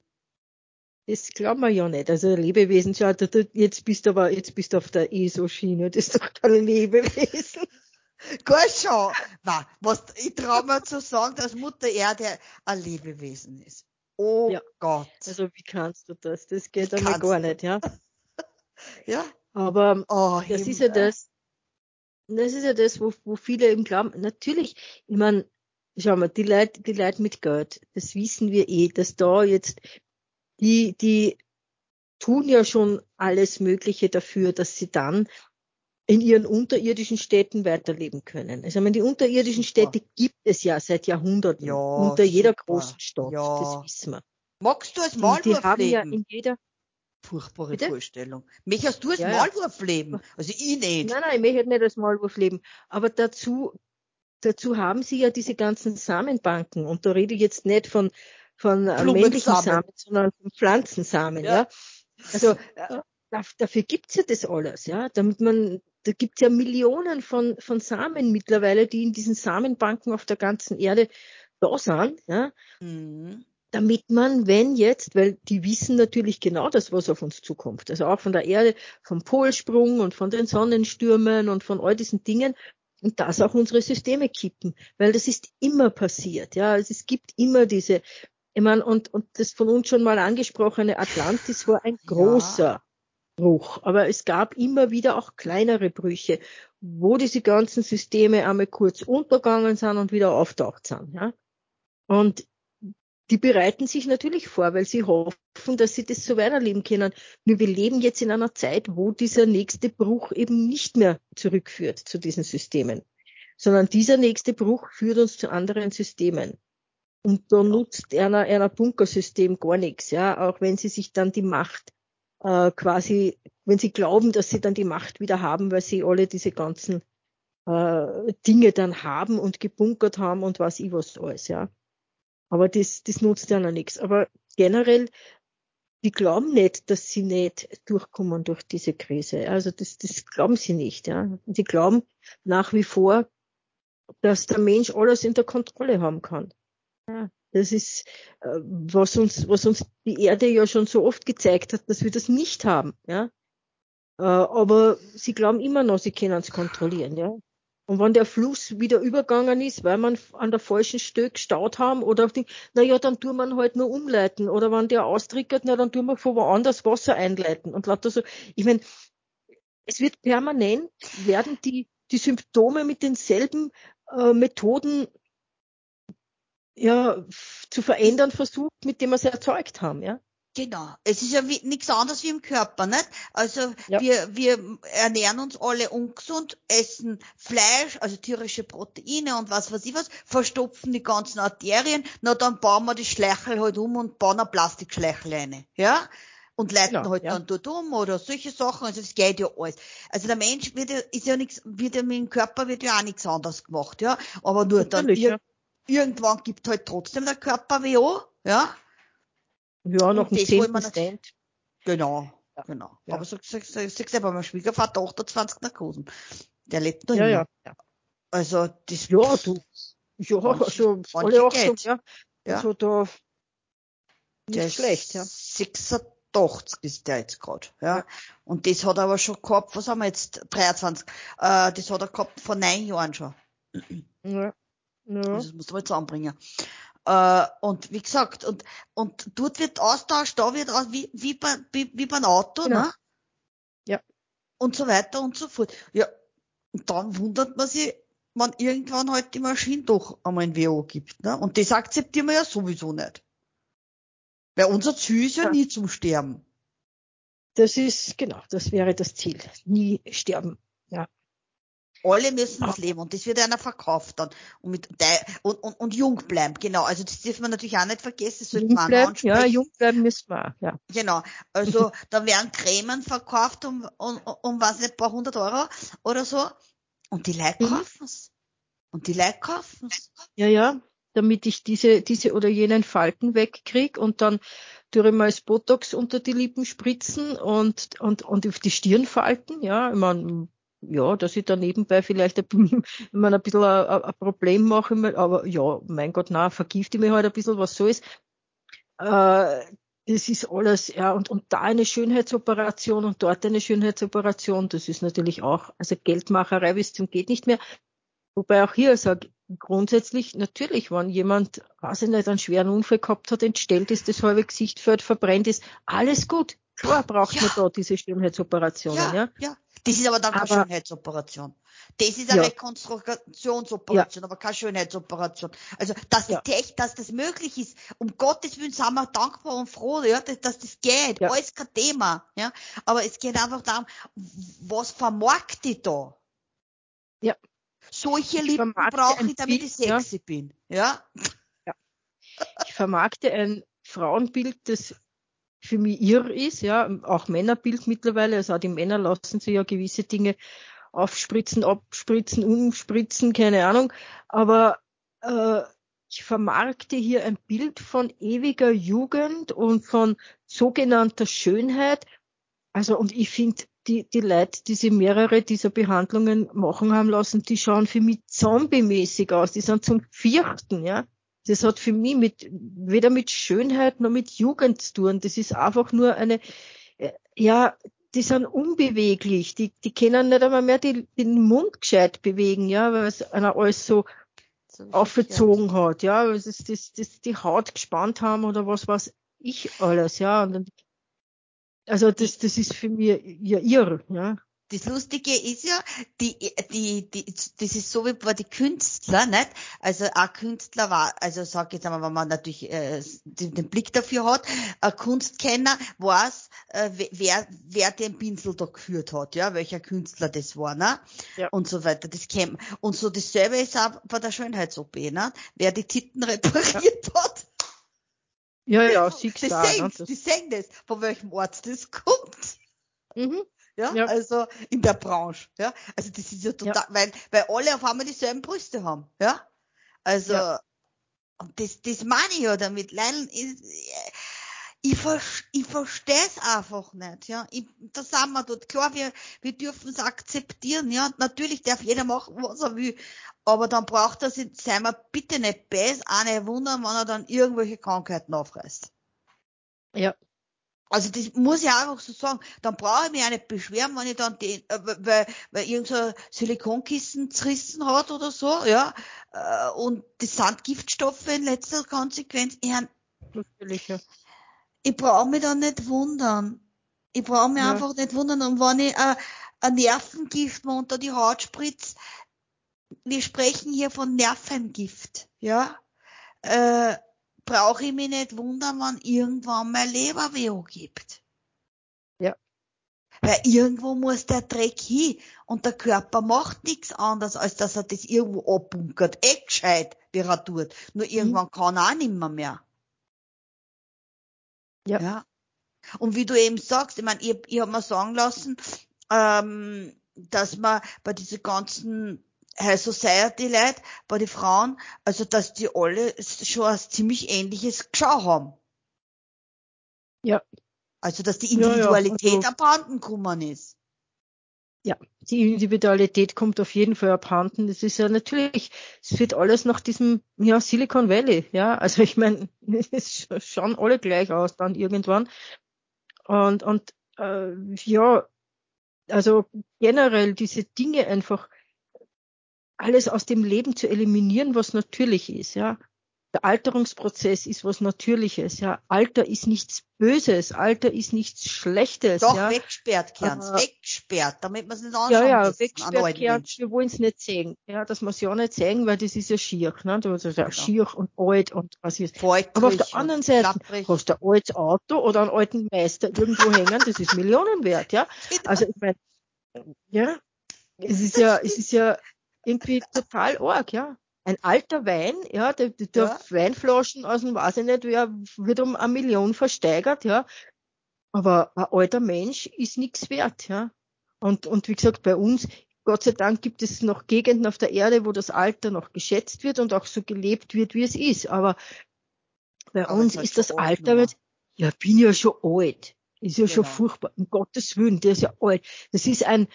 Das glauben wir ja nicht. Also Lebewesen, schau, jetzt bist du aber, jetzt bist du auf der ESO-Schiene, das ist doch kein Lebewesen. Gut schon. Na, was, ich traue mir zu sagen, dass Mutter Erde ein Lebewesen ist. Oh ja. Gott. Also wie kannst du das? Das geht aber gar nicht, ja. ja. Aber oh, das Himmel. ist ja das, das ist ja das, wo, wo viele eben glauben. Natürlich, ich meine, schau mal, die Leute, die Leute mit Geld, das wissen wir eh, dass da jetzt die, die tun ja schon alles Mögliche dafür, dass sie dann in ihren unterirdischen Städten weiterleben können. Also meine, die unterirdischen Städte gibt es ja seit Jahrhunderten ja, unter jeder super. großen Stadt, ja. das wissen wir. Magst du als Maulwurf leben? Ja in jeder Furchtbare Bitte? Vorstellung. Möchtest du als Maulwurf leben? Also ich nicht. Nein, nein, ich möchte nicht als Maulwurf leben. Aber dazu, dazu haben sie ja diese ganzen Samenbanken. Und da rede ich jetzt nicht von, von äh, männlichen Samen, sondern von Pflanzensamen, ja. ja? Also, äh, dafür gibt's ja das alles, ja. Damit man, da gibt's ja Millionen von, von Samen mittlerweile, die in diesen Samenbanken auf der ganzen Erde da sind, ja. Mhm damit man, wenn jetzt, weil die wissen natürlich genau das, was auf uns zukommt, also auch von der Erde, vom Polsprung und von den Sonnenstürmen und von all diesen Dingen, und das auch unsere Systeme kippen, weil das ist immer passiert, ja, also es gibt immer diese, ich meine, und, und das von uns schon mal angesprochene Atlantis war ein großer ja. Bruch, aber es gab immer wieder auch kleinere Brüche, wo diese ganzen Systeme einmal kurz untergegangen sind und wieder auftaucht sind, ja. Und die bereiten sich natürlich vor, weil sie hoffen, dass sie das so weiterleben können. Nur wir leben jetzt in einer Zeit, wo dieser nächste Bruch eben nicht mehr zurückführt zu diesen Systemen, sondern dieser nächste Bruch führt uns zu anderen Systemen. Und da nutzt einer, einer Bunkersystem gar nichts, ja, auch wenn sie sich dann die Macht äh, quasi, wenn sie glauben, dass sie dann die Macht wieder haben, weil sie alle diese ganzen äh, Dinge dann haben und gebunkert haben und was ich was alles, ja. Aber das, das nutzt ja noch nichts. Aber generell, die glauben nicht, dass sie nicht durchkommen durch diese Krise. Also das, das glauben sie nicht. Ja. Die glauben nach wie vor, dass der Mensch alles in der Kontrolle haben kann. Das ist, äh, was uns, was uns die Erde ja schon so oft gezeigt hat, dass wir das nicht haben. Ja. Äh, aber sie glauben immer noch, sie können es kontrollieren. Ja. Und wenn der Fluss wieder übergangen ist, weil man an der falschen Stelle gestaut haben oder auf die, na ja, dann tun man halt nur umleiten. Oder wenn der austrickert, na dann tun wir von woanders Wasser einleiten. Und lauter so. Ich meine, es wird permanent, werden die, die Symptome mit denselben äh, Methoden ja, zu verändern versucht, mit dem wir sie erzeugt haben, ja. Genau. Es ist ja nichts anderes wie im Körper, nicht? Also ja. wir, wir ernähren uns alle ungesund, essen Fleisch, also tierische Proteine und was weiß ich was, verstopfen die ganzen Arterien, na dann bauen wir die Schleichel halt um und bauen ein Plastikschleichel rein, ja? Und leiten genau, halt ja. dann dort um oder solche Sachen, also das geht ja alles. Also der Mensch wird ja, ist ja nichts, wird ja mit dem Körper wird ja auch nichts anderes gemacht, ja? Aber nur dann, ir ja. Irgendwann gibt halt trotzdem der Körper WO, ja? Ja, noch ein zehnten Stand. Genau, ja. genau. Ja. Aber so, so, so, so selber, mein Schwiegervater 28 Narkosen. Der lebt noch ja, ja, ja. Also, das. Ja, du. Ja, also, alle so, ja. ja. Also, da, nicht der schlecht, ja. 86 ist der jetzt gerade, ja. ja. Und das hat er aber schon gehabt, was haben wir jetzt, 23, äh, das hat er gehabt vor neun Jahren schon. Ja. Ja. Das muss man jetzt anbringen. Äh, und wie gesagt, und, und dort wird austauscht, da wird aus, wie, wie, bei, wie, wie beim Auto, genau. ne? Ja. Und so weiter und so fort. Ja, und dann wundert man sich, wenn irgendwann halt die Maschine doch einmal ein WO gibt, ne? Und das akzeptieren wir ja sowieso nicht. Weil unser Ziel ist ja, ja. nie zum Sterben. Das ist, genau, das wäre das Ziel. Nie sterben. Ja. Alle müssen das leben und das wird einer verkauft dann und, mit, und, und, und jung bleiben, genau. Also das dürfen wir natürlich auch nicht vergessen, das sollte man bleiben, Ja, jung bleiben müssen wir, ja. Genau. Also da werden Cremen verkauft um, um, um was nicht, ein paar hundert Euro oder so und die Leute mhm. kaufen's. Und die Leute kaufen's. Ja, ja, damit ich diese, diese oder jenen Falten wegkrieg und dann tue ich mal das Botox unter die Lippen spritzen und, und, und auf die Stirn falten, ja, ich meine, ja, dass ich da nebenbei vielleicht ein, ein bisschen ein, ein Problem mache, aber ja, mein Gott, na, vergifte mich halt ein bisschen, was so ist. Äh, das ist alles, ja, und, und da eine Schönheitsoperation und dort eine Schönheitsoperation, das ist natürlich auch, also Geldmacherei bis zum geht nicht mehr. Wobei auch hier sage, grundsätzlich, natürlich, wenn jemand, weiß ich nicht, einen schweren Unfall gehabt hat, entstellt ist, das halbe Gesicht fällt, verbrennt ist, alles gut. Klar braucht ja. man da diese Schönheitsoperationen, ja, ja. Ja, das ist aber dann keine aber, Schönheitsoperation. Das ist eine ja. Rekonstruktionsoperation, ja. aber keine Schönheitsoperation. Also, dass, ja. das, dass das möglich ist, um Gottes Willen sind wir dankbar und froh, ja, dass, dass das geht. Ja. Alles kein Thema, ja. Aber es geht einfach darum, was vermarkte ich da? Ja. Solche ich Lippen brauche ich, damit Bild, ich sexy bin, ja. ja. Ich vermarkte ein Frauenbild, das für mich irr ist, ja, auch Männerbild mittlerweile, also auch die Männer lassen sich ja gewisse Dinge aufspritzen, abspritzen, umspritzen, keine Ahnung. Aber äh, ich vermarkte hier ein Bild von ewiger Jugend und von sogenannter Schönheit. Also und ich finde, die, die Leute, die sie mehrere dieser Behandlungen machen haben lassen, die schauen für mich zombie-mäßig aus. Die sind zum vierten, ja. Das hat für mich mit, weder mit Schönheit noch mit Jugend zu tun. Das ist einfach nur eine, äh, ja, die sind unbeweglich, die, die können nicht einmal mehr die, den Mund gescheit bewegen, ja, weil es einer alles so, so aufgezogen hat, ja, weil es das, das, die Haut gespannt haben oder was weiß ich alles, ja. Und, also das, das ist für mich ja irr, ja. Das Lustige ist ja, die, die, die, das ist so wie bei den Künstlern, nicht? Also ein Künstler war, also sag jetzt einmal, wenn man natürlich äh, den Blick dafür hat, ein Kunstkenner weiß, äh, wer, wer den Pinsel da geführt hat, ja, welcher Künstler das war, ne? Ja. Und so weiter. Das kennt man. Und so dasselbe ist auch bei der Schönheits-OP, ne? Wer die Titten repariert ja. hat. Ja, ja, siehst du. Sehen, die sehen das, von welchem Ort das kommt. Mhm. Ja? ja, also in der Branche, ja. Also das ist ja total, ja. weil, weil alle auf einmal dieselben Brüste haben, ja. Also, ja. und das, das meine ich ja damit. Leider ist, ich, ich verstehe es einfach nicht, ja. Ich, da sind wir dort. Klar, wir, wir dürfen es akzeptieren, ja. Natürlich darf jeder machen, was er will. Aber dann braucht er sich, sei mal bitte nicht best, auch nicht wundern, wenn er dann irgendwelche Krankheiten aufreißt. Ja, also das muss ich einfach so sagen. Dann brauche ich mich auch nicht beschweren, wenn ich dann den, äh, weil, weil irgend so Silikonkissen zerrissen hat oder so, ja. Äh, und das sind Giftstoffe in letzter Konsequenz. Ich, Natürlich, ja. ich brauche mich dann nicht wundern. Ich brauche mich ja. einfach nicht wundern. Und wenn ich äh, ein Nervengift mir unter die Haut spritze, wir sprechen hier von Nervengift, ja. Äh, brauche ich mich nicht wundern, wenn irgendwann mal Leberweh gibt. Ja. Weil irgendwo muss der Dreck hin und der Körper macht nichts anderes, als dass er das irgendwo abbunkert. Eh gescheit, wie er tut. Nur mhm. irgendwann mhm. kann er auch nimmer mehr. Ja. ja. Und wie du eben sagst, ich meine, ich, ich habe mir sagen lassen, ähm, dass man bei diesen ganzen High Society Leute, bei den Frauen, also dass die alle schon ein ziemlich ähnliches Geschau haben. Ja. Also dass die Individualität ja, ja. Also, abhanden gekommen ist. Ja, die Individualität kommt auf jeden Fall abhanden. Das ist ja natürlich, es wird alles nach diesem ja, Silicon Valley, ja. Also ich meine, es schauen alle gleich aus dann irgendwann. Und, und äh, ja, also generell diese Dinge einfach alles aus dem Leben zu eliminieren, was natürlich ist, ja. Der Alterungsprozess ist was Natürliches, ja. Alter ist nichts Böses, Alter ist nichts Schlechtes, Doch, ja. weggesperrt, Kerns, äh, weggesperrt, damit man es nicht anschauen Ja, ja, weggesperrt, Kerns, wir wollen es nicht sehen, ja, dass wir es ja nicht sehen, weil das ist ja schier, ne, das ist ja genau. schier und alt und was ist. Faltrig Aber auf der anderen Seite hast du ein altes Auto oder einen alten Meister irgendwo hängen, das ist Millionen wert, ja. Also, ich meine, ja, es ist ja, es ist ja, irgendwie total arg, ja. Ein alter Wein, ja, der, der ja. Weinflaschen aus dem, weiß ich nicht, wer wird um eine Million versteigert, ja. Aber ein alter Mensch ist nichts wert, ja. Und, und wie gesagt, bei uns, Gott sei Dank gibt es noch Gegenden auf der Erde, wo das Alter noch geschätzt wird und auch so gelebt wird, wie es ist. Aber bei Aber uns ist das Alter, mit, ja, bin ja schon alt. Ist ja genau. schon furchtbar. Um Gottes Willen, der ist ja alt. Das ist ein,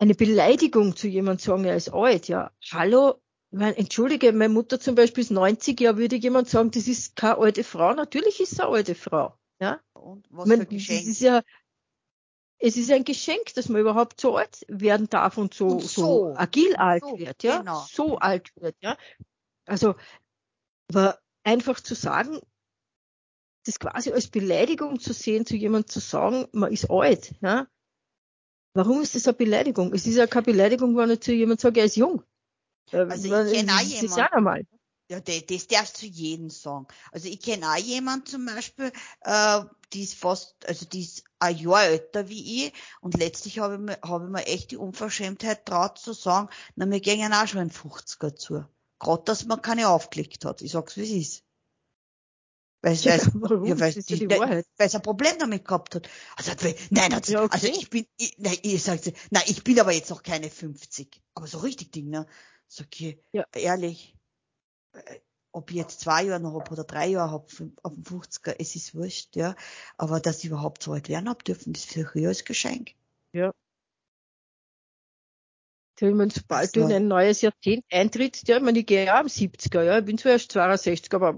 eine Beleidigung zu jemand sagen, er ist alt, ja. Hallo, mein, entschuldige, meine Mutter zum Beispiel ist 90, ja, würde jemand sagen, das ist keine alte Frau. Natürlich ist sie eine alte Frau. Ja? Und was Ich für meine, ein Geschenk. Es ist ja, es ist ein Geschenk, dass man überhaupt so alt werden darf und so, Und so, so. agil alt So, wird, ja. genau. So alt wird, ja. Also, aber einfach zu sagen, das quasi als Beleidigung zu sehen, zu jemandem zu sagen, man ist alt, ja. Warum ist das eine Beleidigung? Es ist ja keine Beleidigung, wenn ich zu jemandem sage, er ist jung. Äh, Also ich weil kenn auch das ist ja jemanden. normal. Ja, das, das darfst du jedem sagen. Also ich kenne auch jemand zum Beispiel, äh, die ist fast, also die ist ein Jahr älter wie ich und letztlich habe ich mir, habe ich mir echt die Unverschämtheit traut zu sagen, na, wir gehen auch schon ein 50er zu. Gerade, dass man keine aufgelegt hat. Ich sag's, wie es ist. Weil, Ja, weil, warum? ja, weil, ist ja die, Wahrheit. weil es ein Problem damit gehabt hat. Also, nein, hat, Ja, okay. also ich bin, ich, nein, ich sag, nein, ich bin aber jetzt noch keine 50. Aber so richtig Ding, ne? Sag ich, Ja. ehrlich, äh, ob ich jetzt zwei Jahre noch hab oder drei Jahre hab auf dem 50er, es ist wurscht, ja. Aber dass ich überhaupt so alt werden hab dürfen, das für ich als Geschenk. Ich sobald Also- du in ein neues Jahrzehnt eintrittst, ja, ich meine, ich gehe ja am 70er, ja, ich bin zwar erst 62, aber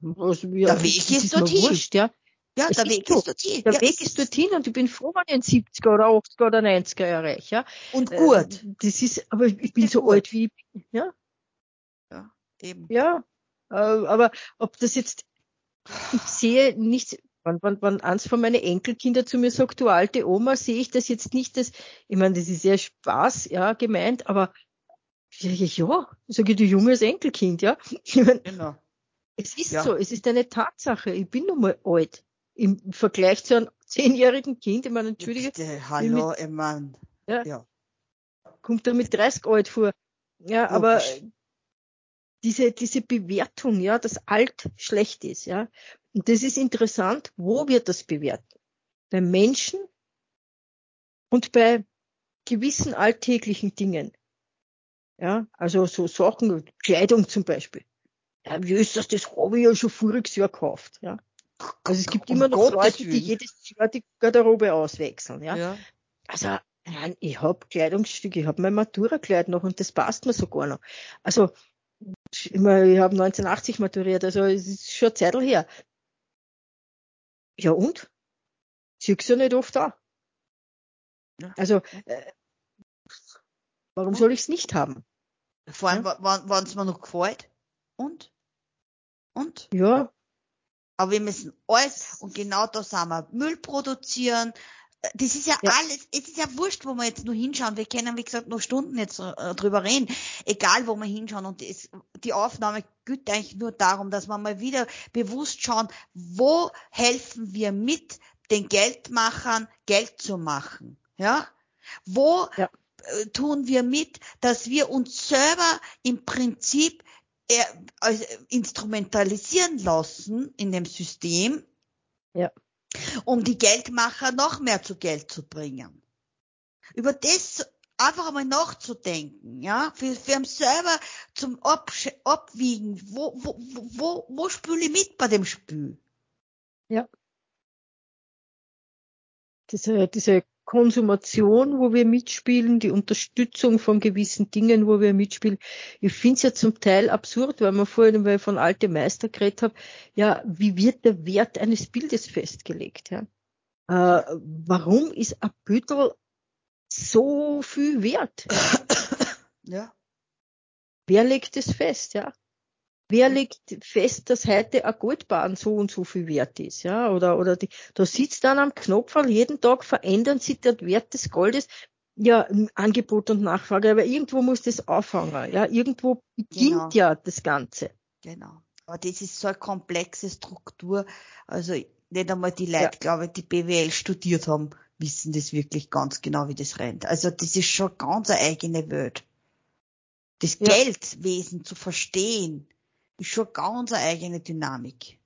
was, ja, Der Weg ist mir dorthin. wurscht, ja. Ja, Es der ist Weg ist dorthin. Der ja, Weg ist dorthin und ich bin froh, wenn ich einen 70er oder 80er oder 90er erreiche, ja. Und Äh, gut. Das ist, aber ich bin Ja, so gut. alt wie ich bin, ja. Ja, eben. Ja, äh, aber ob das jetzt, ich sehe nicht, wenn, wenn, wenn eins von meinen Enkelkinder zu mir sagt, du alte Oma, sehe ich das jetzt nicht, das, ich meine, das ist ja Spaß, ja, gemeint, aber ja, ja, ja, sage ich, du junges Enkelkind, ja. Ich meine, Genau. es ist Ja. so, es ist eine Tatsache, ich bin nun mal alt. Im Vergleich zu einem zehnjährigen Kind, ich meine, entschuldige, Bitte, hallo, ich mein, Ja. ja. kommt er mit 30 alt vor. Ja, aber Logisch. diese, diese Bewertung, ja, dass alt schlecht ist, ja. Und das ist interessant, wo wird das bewertet? Bei Menschen und bei gewissen alltäglichen Dingen. Ja, also so Sachen, Kleidung zum Beispiel. Ja, wie ist das? Das habe ich ja schon voriges Jahr gekauft, ja. Also es gibt Um immer noch Gottes Leute, die jedes Jahr die Garderobe auswechseln, ja. ja. Also, nein, ich hab Kleidungsstücke, ich hab mein Matura-Kleid noch und das passt mir sogar noch. Also, ich, ich habe 1980 maturiert, also es ist schon Zeit her. Ja und? Siehst du nicht oft da. Ja. Also, äh, warum soll ich's nicht haben? Vor allem, wenn es mir noch gefällt. Und? Und? Ja, Aber wir müssen alles, und genau da sind wir, Müll produzieren. Das ist ja, Ja. alles, es ist ja wurscht, wo wir jetzt nur hinschauen. Wir können, wie gesagt, noch Stunden jetzt äh, drüber reden. Egal, wo wir hinschauen. Und es, die Aufnahme geht eigentlich nur darum, dass wir mal wieder bewusst schauen, wo helfen wir mit, den Geldmachern Geld zu machen. Ja? Wo Ja. äh, tun wir mit, dass wir uns selber im Prinzip äh, instrumentalisieren lassen in dem System, Ja. Um die Geldmacher noch mehr zu Geld zu bringen. Über das einfach einmal nachzudenken, ja, für, für einen selber zum Absch Abwiegen, wo, wo, wo, wo, spüle ich mit bei dem Spiel? diese, diese Konsumation, wo wir mitspielen, die Unterstützung von gewissen Dingen, wo wir mitspielen. Ich finde es ja zum Teil absurd, weil man vorhin, weil ich von alte Meister geredet habe, ja, wie wird der Wert eines Bildes festgelegt? Ja? Äh, warum ist ein Büttel so viel wert? Ja, Wer legt es fest, ja? Wer legt fest, dass heute ein Goldbahn so und so viel wert ist, ja? Oder, oder die, da sitzt dann am Knopf, jeden Tag verändern sich der Wert des Goldes. Ja, Angebot und Nachfrage, aber irgendwo muss das auffangen, ja? Irgendwo beginnt Genau. ja das Ganze. genau. Aber das ist so eine komplexe Struktur. Also nicht einmal die Leute, Ja. glaube ich, die BWL studiert haben, wissen das wirklich ganz genau, wie das rennt. Also das ist schon ganz eine eigene Welt. Das Ja. Geldwesen zu verstehen, ist schon ganz eine eigene Dynamik.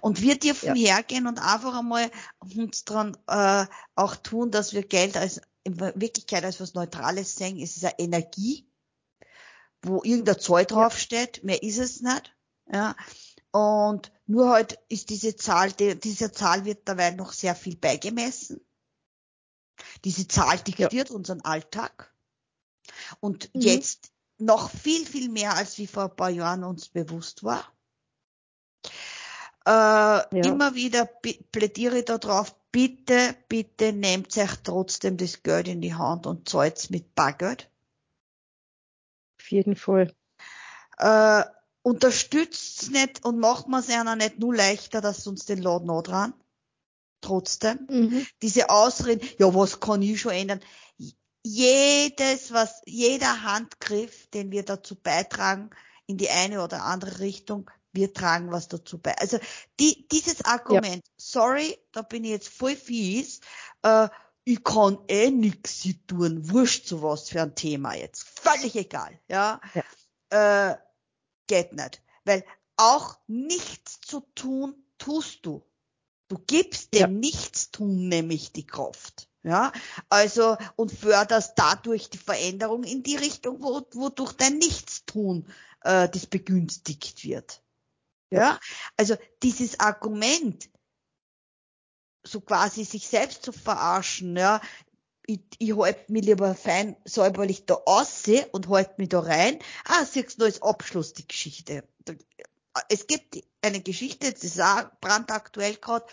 Und wir dürfen hergehen und einfach einmal uns dran äh, auch tun, dass wir Geld als in Wirklichkeit als was Neutrales sehen. Es ist eine Energie, wo irgendeine Zahl draufsteht, mehr ist es nicht. Ja. Und nur halt ist diese Zahl, die, dieser Zahl wird dabei noch sehr viel beigemessen. Diese Zahl diktiert unseren Alltag. Und Mhm. jetzt noch viel, viel mehr, als wie vor ein paar Jahren uns bewusst war. Äh, ja. Immer wieder plädiere ich darauf, bitte, bitte nehmt euch trotzdem das Geld in die Hand und zahlt mit Bargeld. Auf jeden Fall. Äh, unterstützt nicht und macht man es einer nicht nur leichter, dass uns den Laden noch dran. Trotzdem. Mhm. Diese Ausreden, ja, was kann ich schon ändern? Jedes, was, jeder Handgriff, den wir dazu beitragen, in die eine oder andere Richtung, wir tragen was dazu bei. Also die, dieses Argument, ja. sorry, da bin ich jetzt voll fies, äh, ich kann eh nix tun, wurscht zu was für ein Thema jetzt, völlig egal, ja, ja. Äh, geht nicht, weil auch nichts zu tun tust du. Du gibst dem ja. Nichtstun nämlich die Kraft. Ja, also und förderst dadurch die Veränderung in die Richtung, wo, wodurch dein Nichtstun äh, das begünstigt wird. Ja, also dieses Argument, so quasi sich selbst zu verarschen, ja, ich, ich halte mich lieber fein säuberlich da ausseh und halte mich da rein. Ah, siehst du als Abschluss die Geschichte. Es gibt eine Geschichte, das ist auch brandaktuell gerade.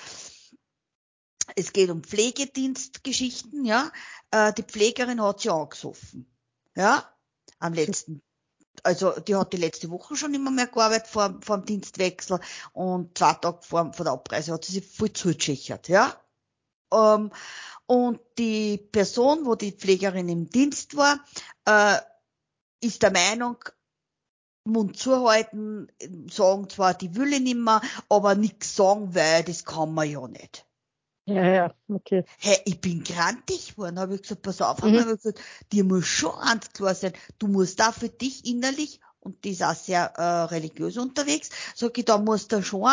Es geht um Pflegedienstgeschichten, ja. Äh, die Pflegerin hat sie angesoffen. Ja, am letzten also die hat die letzte Woche schon immer mehr gearbeitet vor, vor dem Dienstwechsel und zwei Tage vor, vor der Abreise hat sie sich voll zugeschächert, ja. Ähm, und die Person, wo die Pflegerin im Dienst war, äh, ist der Meinung, Mund zuhalten, sagen zwar, die will ich nicht mehr, aber nichts sagen, weil das kann man ja nicht. Ja, ja, okay. Hey, ich bin grantig worden, habe ich gesagt, pass auf, mhm. habe ich gesagt, dir muss schon eins klar sein, du musst da für dich innerlich und die ist auch sehr äh, religiös unterwegs, sag ich, da musst du schon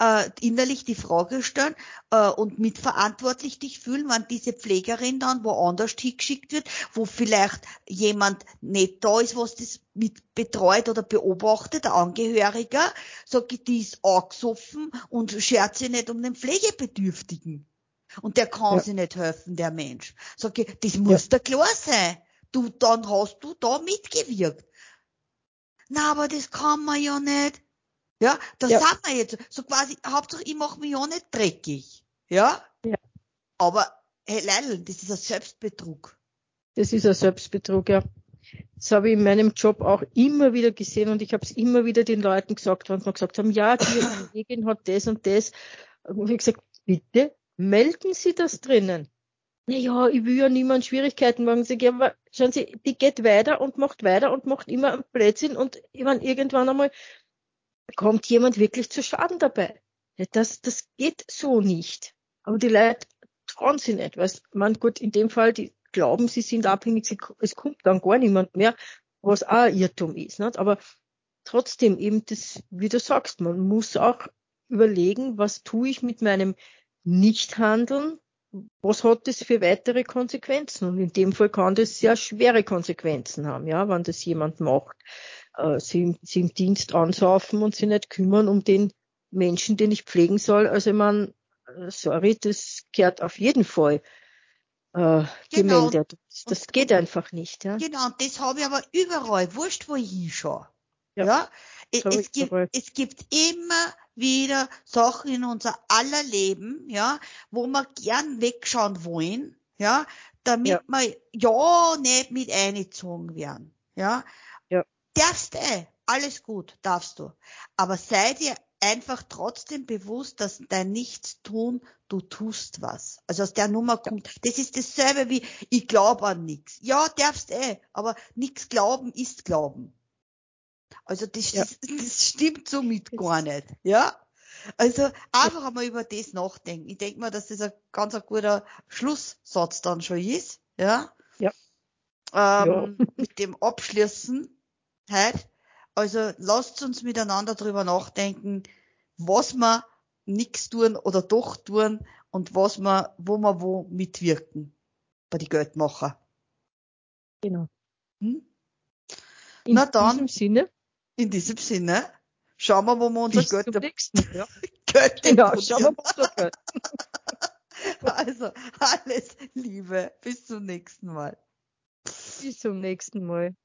äh, innerlich die Frage stellen äh, und mitverantwortlich dich fühlen, wenn diese Pflegerin dann woanders hingeschickt wird, wo vielleicht jemand nicht da ist, was das mit betreut oder beobachtet, der Angehöriger, sag ich, die ist angesoffen und schert sich nicht um den Pflegebedürftigen. Und der kann ja. sich nicht helfen, der Mensch. Sag ich, das muss ja. dir klar sein. Du, dann hast du da mitgewirkt. Na, aber das kann man ja nicht. Ja, das ja. sagt man jetzt. So quasi, Hauptsache, ich mache mich ja nicht dreckig. Ja? Ja. Aber, hey, Leil, das ist ein Selbstbetrug. Das ist ein Selbstbetrug, ja. Das habe ich in meinem Job auch immer wieder gesehen und ich habe es immer wieder den Leuten gesagt, wenn sie gesagt haben, ja, die Kollegin hat das und das. Und ich gesagt, bitte melden Sie das drinnen. Naja, ich will ja niemand Schwierigkeiten machen. Sie, ja, aber schauen Sie, die geht weiter und macht weiter und macht immer einen Blödsinn und ich meine, irgendwann einmal kommt jemand wirklich zu Schaden dabei. Das, das geht so nicht. Aber die Leute trauen sich nicht, weil man gut, in dem Fall, die glauben, sie sind abhängig, es kommt dann gar niemand mehr, was auch ein Irrtum ist. Nicht? Aber trotzdem eben das, wie du sagst, man muss auch überlegen, was tue ich mit meinem Nichthandeln, was hat das für weitere Konsequenzen? Und in dem Fall kann das sehr schwere Konsequenzen haben, ja, wenn das jemand macht. Äh, sie, sie im Dienst ansaufen und sie nicht kümmern um den Menschen, den ich pflegen soll. Also meine, äh, sorry, das gehört auf jeden Fall äh, genau. gemeldet. Das und, geht einfach nicht. Ja? Genau, und das habe ich aber überall, wurscht wo ich hinschaue. Ja, ja? Es, es, gibt, es gibt immer wieder Sachen in unser aller Leben, ja, wo wir gern wegschauen wollen, ja, damit ja. wir ja nicht mit eingezogen werden, ja. ja. Darfst eh, alles gut, darfst du. Aber sei dir einfach trotzdem bewusst, dass dein Nichtstun, du tust was. Also aus der Nummer kommt, das ist dasselbe wie, ich glaube an nichts. Ja, darfst eh, aber nichts glauben ist Glauben. Also das, ja. das, das stimmt somit gar nicht. Ja? Also einfach einmal über das nachdenken. Ich denke mal, dass das ein ganz ein guter Schlusssatz dann schon ist. Ja. Ja. Ähm, ja. Mit dem Abschließen halt. Also lasst uns miteinander drüber nachdenken, was wir nichts tun oder doch tun und was wir, wo wir wo mitwirken bei die Geldmacher. Genau. Hm? In Na dann. diesem Sinne. In diesem Sinne. Schauen wir, wo wir unser Geld, ja. Geld genau, schauen wir, wo unser Geld. also, alles Liebe. Bis zum nächsten Mal. Bis zum nächsten Mal.